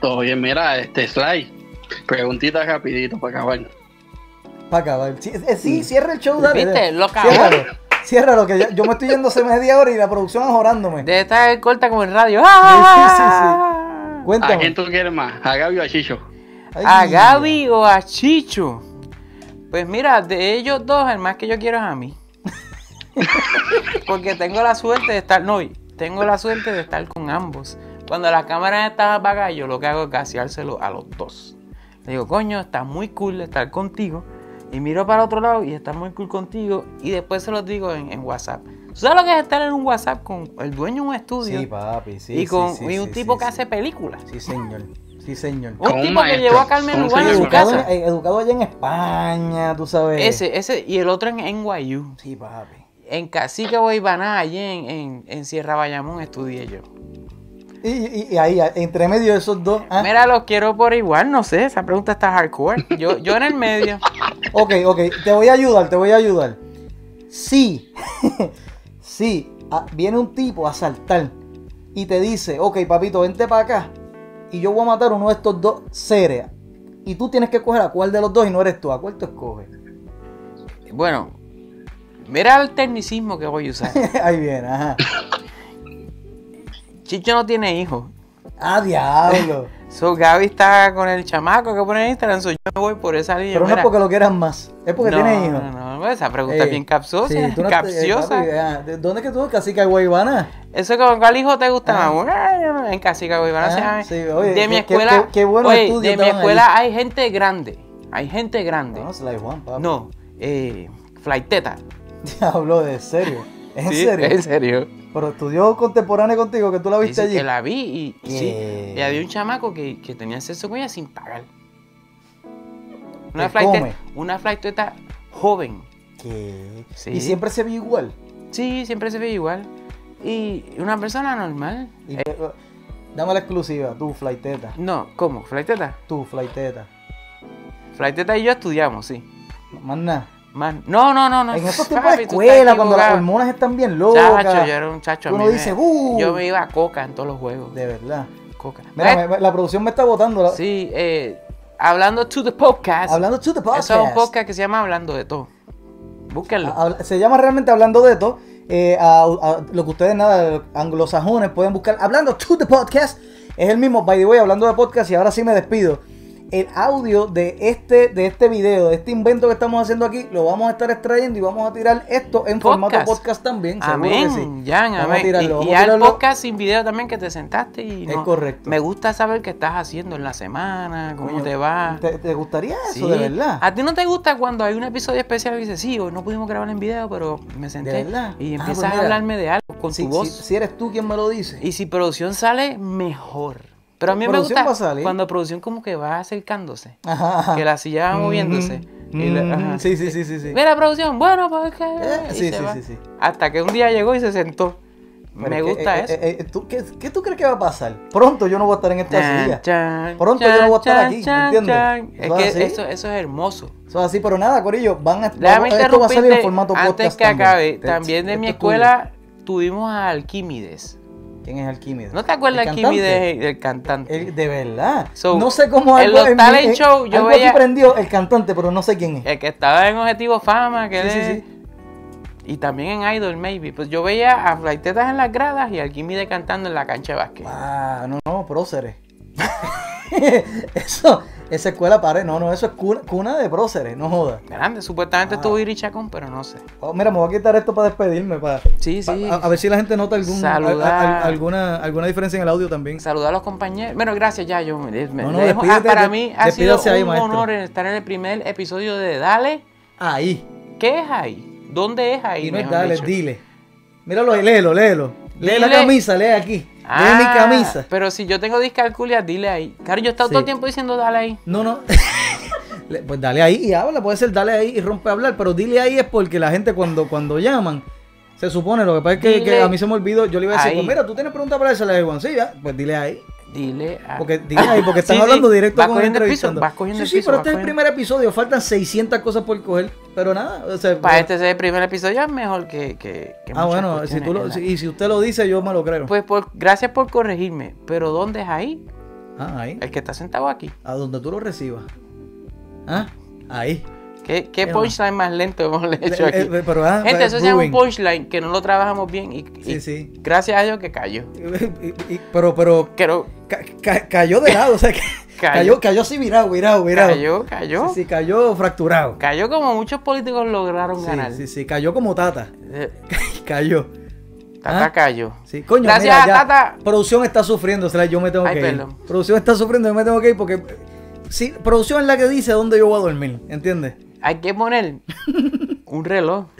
Todo bien, mira, este Sly. Preguntita rapidito para acabar. Para acabar. Sí, eh, sí, cierra el show, dale. ¿Viste? Lo. Ciérralo. Ciérralo, que ya- yo me estoy yendo hace media hora y la producción ajorándome. Debe estar corta como el radio. sí, ¡Ah! ¿A Cuéntame. quién tú quieres más? ¿A Gaby o a Chicho? Ay, ¿A Gaby o a Chicho? Pues mira, de ellos dos, el más que yo quiero es a mí. Porque tengo la suerte de estar, no, tengo la suerte de estar con ambos. Cuando la cámara está apagada, yo lo que hago es gaseárselo a los dos. Le digo, coño, está muy cool estar contigo. Y miro para otro lado y está muy cool contigo. Y después se los digo en, en WhatsApp. ¿Tú sabes lo que es estar en un WhatsApp con el dueño de un estudio? Sí, papi, sí. y con sí, sí, y un sí, tipo sí, que sí. hace películas. Sí, señor. Sí, señor. Un tipo que llevó a Carmen a su. Educado, casa. en- eh, educado allá en España, tú sabes. Ese, ese, y el otro en NYU. Sí, papi. En Cacique Guaybaná, allí en, en, en Sierra Bayamón, estudié yo. Y, y- y ahí, entre medio de esos dos. ah, Mira, los quiero por igual, no sé, esa pregunta está hardcore. Yo, yo en el medio. Ok, ok, te voy a ayudar, te voy a ayudar. Sí, sí, ah, viene un tipo a saltar y te dice, ok, papito, vente para acá y yo voy a matar uno de estos dos seres. Y tú tienes que coger a cuál de los dos y no eres tú. ¿A cuál tú escoges? Bueno, mira el tecnicismo que voy a usar. Ahí viene, ajá. Chicho no tiene hijos. Ah, diablo. So, Gaby está con el chamaco que pone en Instagram, so yo me voy por esa línea. Pero no es porque lo quieras más, es porque no, tiene hijos. No, no, esa pregunta es Eh, bien capciosa. sí, no- eh, capciosa. ah, ¿de ¿Dónde es que tú, Cacica Guaybana? Eso con cuál hijo te gusta Ah. más. Bueno, En Casica Guaybana se Ah, llama. sí, oye, de mi qué- escuela, qué- qué buenos oye, de mi escuela hay gente grande. Hay gente grande. No, Sly Juan, papi. No, eh, flighteta. Diablo, de serio. ¿En Sí, serio? En serio. Pero estudió contemporáneo contigo, que tú la viste allí. que la vi y, y sí. Y había un chamaco que, que tenía sexo con ella sin pagar. Una ¿Qué flighteta, come? una flighteta joven. ¿Qué? Sí. Y siempre se vio igual. Sí, siempre se ve igual. Y una persona normal. Y- Dame la exclusiva, tú, flighteta. No, ¿cómo? ¿Flighteta? Tú, flighteta. Flighteta y yo estudiamos, sí. Más nada. Man, no, no, no, no. En esos tiempos de escuela, cuando las hormonas están bien locas. Chacho, yo era un chacho. a Uno dice, "Uh". Yo me iba a coca en todos los juegos. De verdad. Coca. Mira, me- la producción me está botando. la- Sí, eh, hablando to the podcast. Hablando to the podcast. Eso es un podcast que se llama Hablando de todo. Búsquenlo. Habla- Se llama realmente Hablando de esto. eh, a- a- lo que ustedes, nada, anglosajones pueden buscar. Hablando to the podcast. Es el mismo, by the way, hablando de podcast. Y ahora sí me despido. El audio de este, de este video, de este invento que estamos haciendo aquí, lo vamos a estar extrayendo y vamos a tirar esto en formato Podcast. también. Amén, que sí. Jan, Vamos a amén. tirarlo, y a al podcast sin video también que te sentaste y Es no- correcto. Me gusta saber qué estás haciendo en la semana, cómo Coño, te va. ¿Te, te gustaría eso, Sí. de verdad? ¿A ti no te gusta cuando hay un episodio especial y dices, sí, hoy no pudimos grabar en video, pero me senté ¿De verdad? y Ah, empiezas pues a mira. hablarme de algo con Si, tu voz? si- si eres tú quien me lo dice. Y si producción sale, mejor. Pero a mí me gusta cuando producción como que va acercándose, Ajá, ajá. que la silla va moviéndose. Mm, y le- mm, ajá. sí, sí, sí, sí, sí. Mira, producción, bueno, pues que... Eh, sí, sí, va. sí, sí. Hasta que un día llegó y se sentó. Pero me que, gusta eh, eso. eh, eh, ¿tú, qué, qué tú crees que va a pasar? Pronto yo no voy a estar en esta Chan, silla. chan, Pronto yo no voy a estar aquí, ¿me chan, entiendes? Es que así. eso, eso es hermoso. Eso es así, pero nada, Corillo, van a, vamos- esto va a salir en formato antes podcast que también. acabe. Te- También de esto mi es escuela tuvimos a Alquímides. ¿Quién es Alquímedes? ¿No te acuerdas ¿El Alquímides cantante? del cantante? El- de verdad. So, no sé cómo en algo los mi- talent show yo algo veía- aquí prendió el cantante, pero no sé quién es. El que estaba en Objetivo Fama, que Sí, sí, sí. Y también en Idol, maybe. Pues yo veía a Flaitetas en las gradas y a Alquímides cantando en la cancha de básquet. Ah, no, no, próceres. eso, esa escuela pare, no, no, eso es cuna, cuna de próceres, no jodas. Grande, supuestamente Ah. estuvo Iri Chacón, pero no sé. Oh, mira, me voy a quitar esto para despedirme, para, Sí, sí. a, a ver si la gente nota algún, Saludar. a- a- alguna, alguna diferencia en el audio también. Saludar a los compañeros. Bueno, gracias ya, yo me, me- No, no, ah, para de- mí ha sido ahí, un honor estar en el primer episodio de Dale. Ahí. ¿Qué es ahí? ¿Dónde es ahí? Y no es dale, dicho? dile. Míralo ahí, léelo, léelo. Lee la camisa, lee aquí. Lee mi Ah, camisa. Pero si yo tengo discalculia, dile ahí. Claro, yo he estado Sí. todo el tiempo diciendo dale ahí. No, no. Pues dale ahí y habla, puede ser dale ahí y rompe a hablar, pero dile ahí es porque la gente cuando, cuando llaman, se supone, lo que pasa es que, a mí se me olvidó, yo le iba a decir, pues mira, tú tienes preguntas para esa, le digo, sí, ya, pues dile ahí. Dile a... Porque dile ahí, porque están Sí, sí, hablando directo vas con cogiendo el piso, entrevistando. vas cogiendo sí, el sí, piso, pero este es el primer episodio, faltan 600 cosas por coger, pero nada, o sea, Para este ser el primer episodio es mejor que... que, que Ah, bueno, si tú lo, y si usted lo dice, yo me lo creo. Pues por, gracias por corregirme. Pero ¿dónde es ahí? ah, ahí, El que está sentado aquí. a donde tú lo recibas. Ah, ahí. ¿Qué, punchline más lento hemos hecho Eh, aquí? eh, pero, ah, Gente, eso se llama un punchline que no lo trabajamos bien y, y Sí, sí. gracias a Dios que cayó. Y- y- pero, pero Pero ca- ca- cayó de lado, o sea, que Cayó. cayó, así virado, virado, virado. cayó, cayó. Sí, sí, cayó fracturado. Cayó como muchos políticos lograron Sí, ganar. sí, sí, cayó como Tata. Eh, cayó. Tata Ah. cayó. Sí, coño, Gracias, mira, ya, Tata. Producción está sufriendo, o sea, yo me tengo Ay, que ir. perdón. Producción está sufriendo, yo me tengo que ir porque sí, producción es la que dice dónde yo voy a dormir, ¿entiendes? Hay que poner un reloj.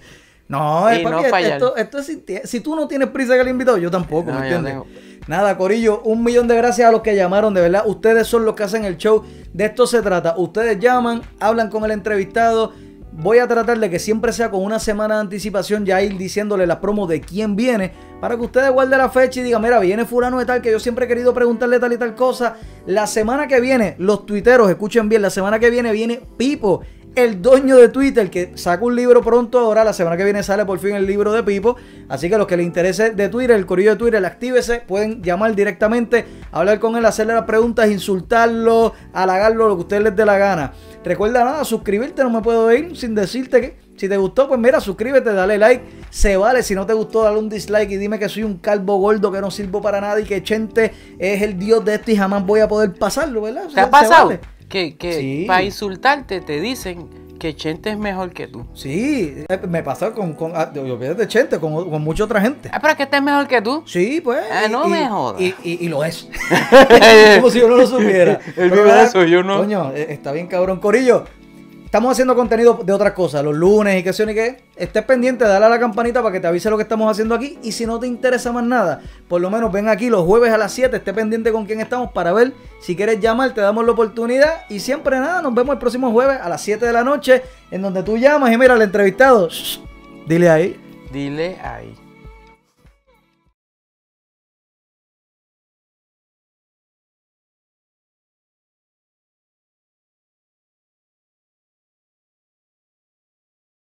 No, es papi, no esto- esto, es si tú no tienes prisa que el invitado, yo tampoco, No, ¿me entiendes? tengo- Nada, Corillo, un millón de gracias a los que llamaron, de verdad. Ustedes son los que hacen el show. De esto se trata. Ustedes llaman, hablan con el entrevistado. Voy a tratar de que siempre sea con una semana de anticipación, ya ir diciéndole la promo de quién viene, para que ustedes guarden la fecha y digan, mira, viene fulano de tal, que yo siempre he querido preguntarle tal y tal cosa. La semana que viene, los tuiteros, escuchen bien, la semana que viene viene Pipo, el dueño de Twitter, que saca un libro pronto ahora. La semana que viene sale por fin el libro de Pipo. Así que los que les interese de Twitter, el corillo de Twitter, actívese. Pueden llamar directamente, hablar con él, hacerle las preguntas, insultarlo, halagarlo, lo que ustedes les dé la gana. Recuerda nada, suscribirte, no me puedo ir sin decirte que Si te gustó, pues mira, suscríbete, dale like. Se vale. Si no te gustó, dale un dislike y dime que soy un calvo gordo que no sirvo para nada y que Chente es el dios de esto y jamás voy a poder pasarlo, ¿verdad? ¿Te ha Se pasado? vale. Que, que Sí. para insultarte te dicen que Chente es mejor que tú. Sí, eh, me pasa con, con ah, olvídate de Chente, con, con mucha otra gente. Ah, pero es que este es mejor que tú. Sí, pues. Ah, no y, me jodas. Y, y- y lo es. Como si yo no lo supiera. Pero, vive de eso, yo no. Coño, eh, está bien cabrón. Corillo, estamos haciendo contenido de otras cosas, los lunes y qué sé ni qué. Estés pendiente, dale a la campanita para que te avise lo que estamos haciendo aquí. Y si no te interesa más nada, por lo menos ven aquí los jueves a las 7, esté pendiente con quién estamos para ver. Si quieres llamar, te damos la oportunidad. Y siempre nada, nos vemos el próximo jueves a las 7 de la noche, en donde tú llamas y mira al entrevistado. dile ahí. Dile ahí.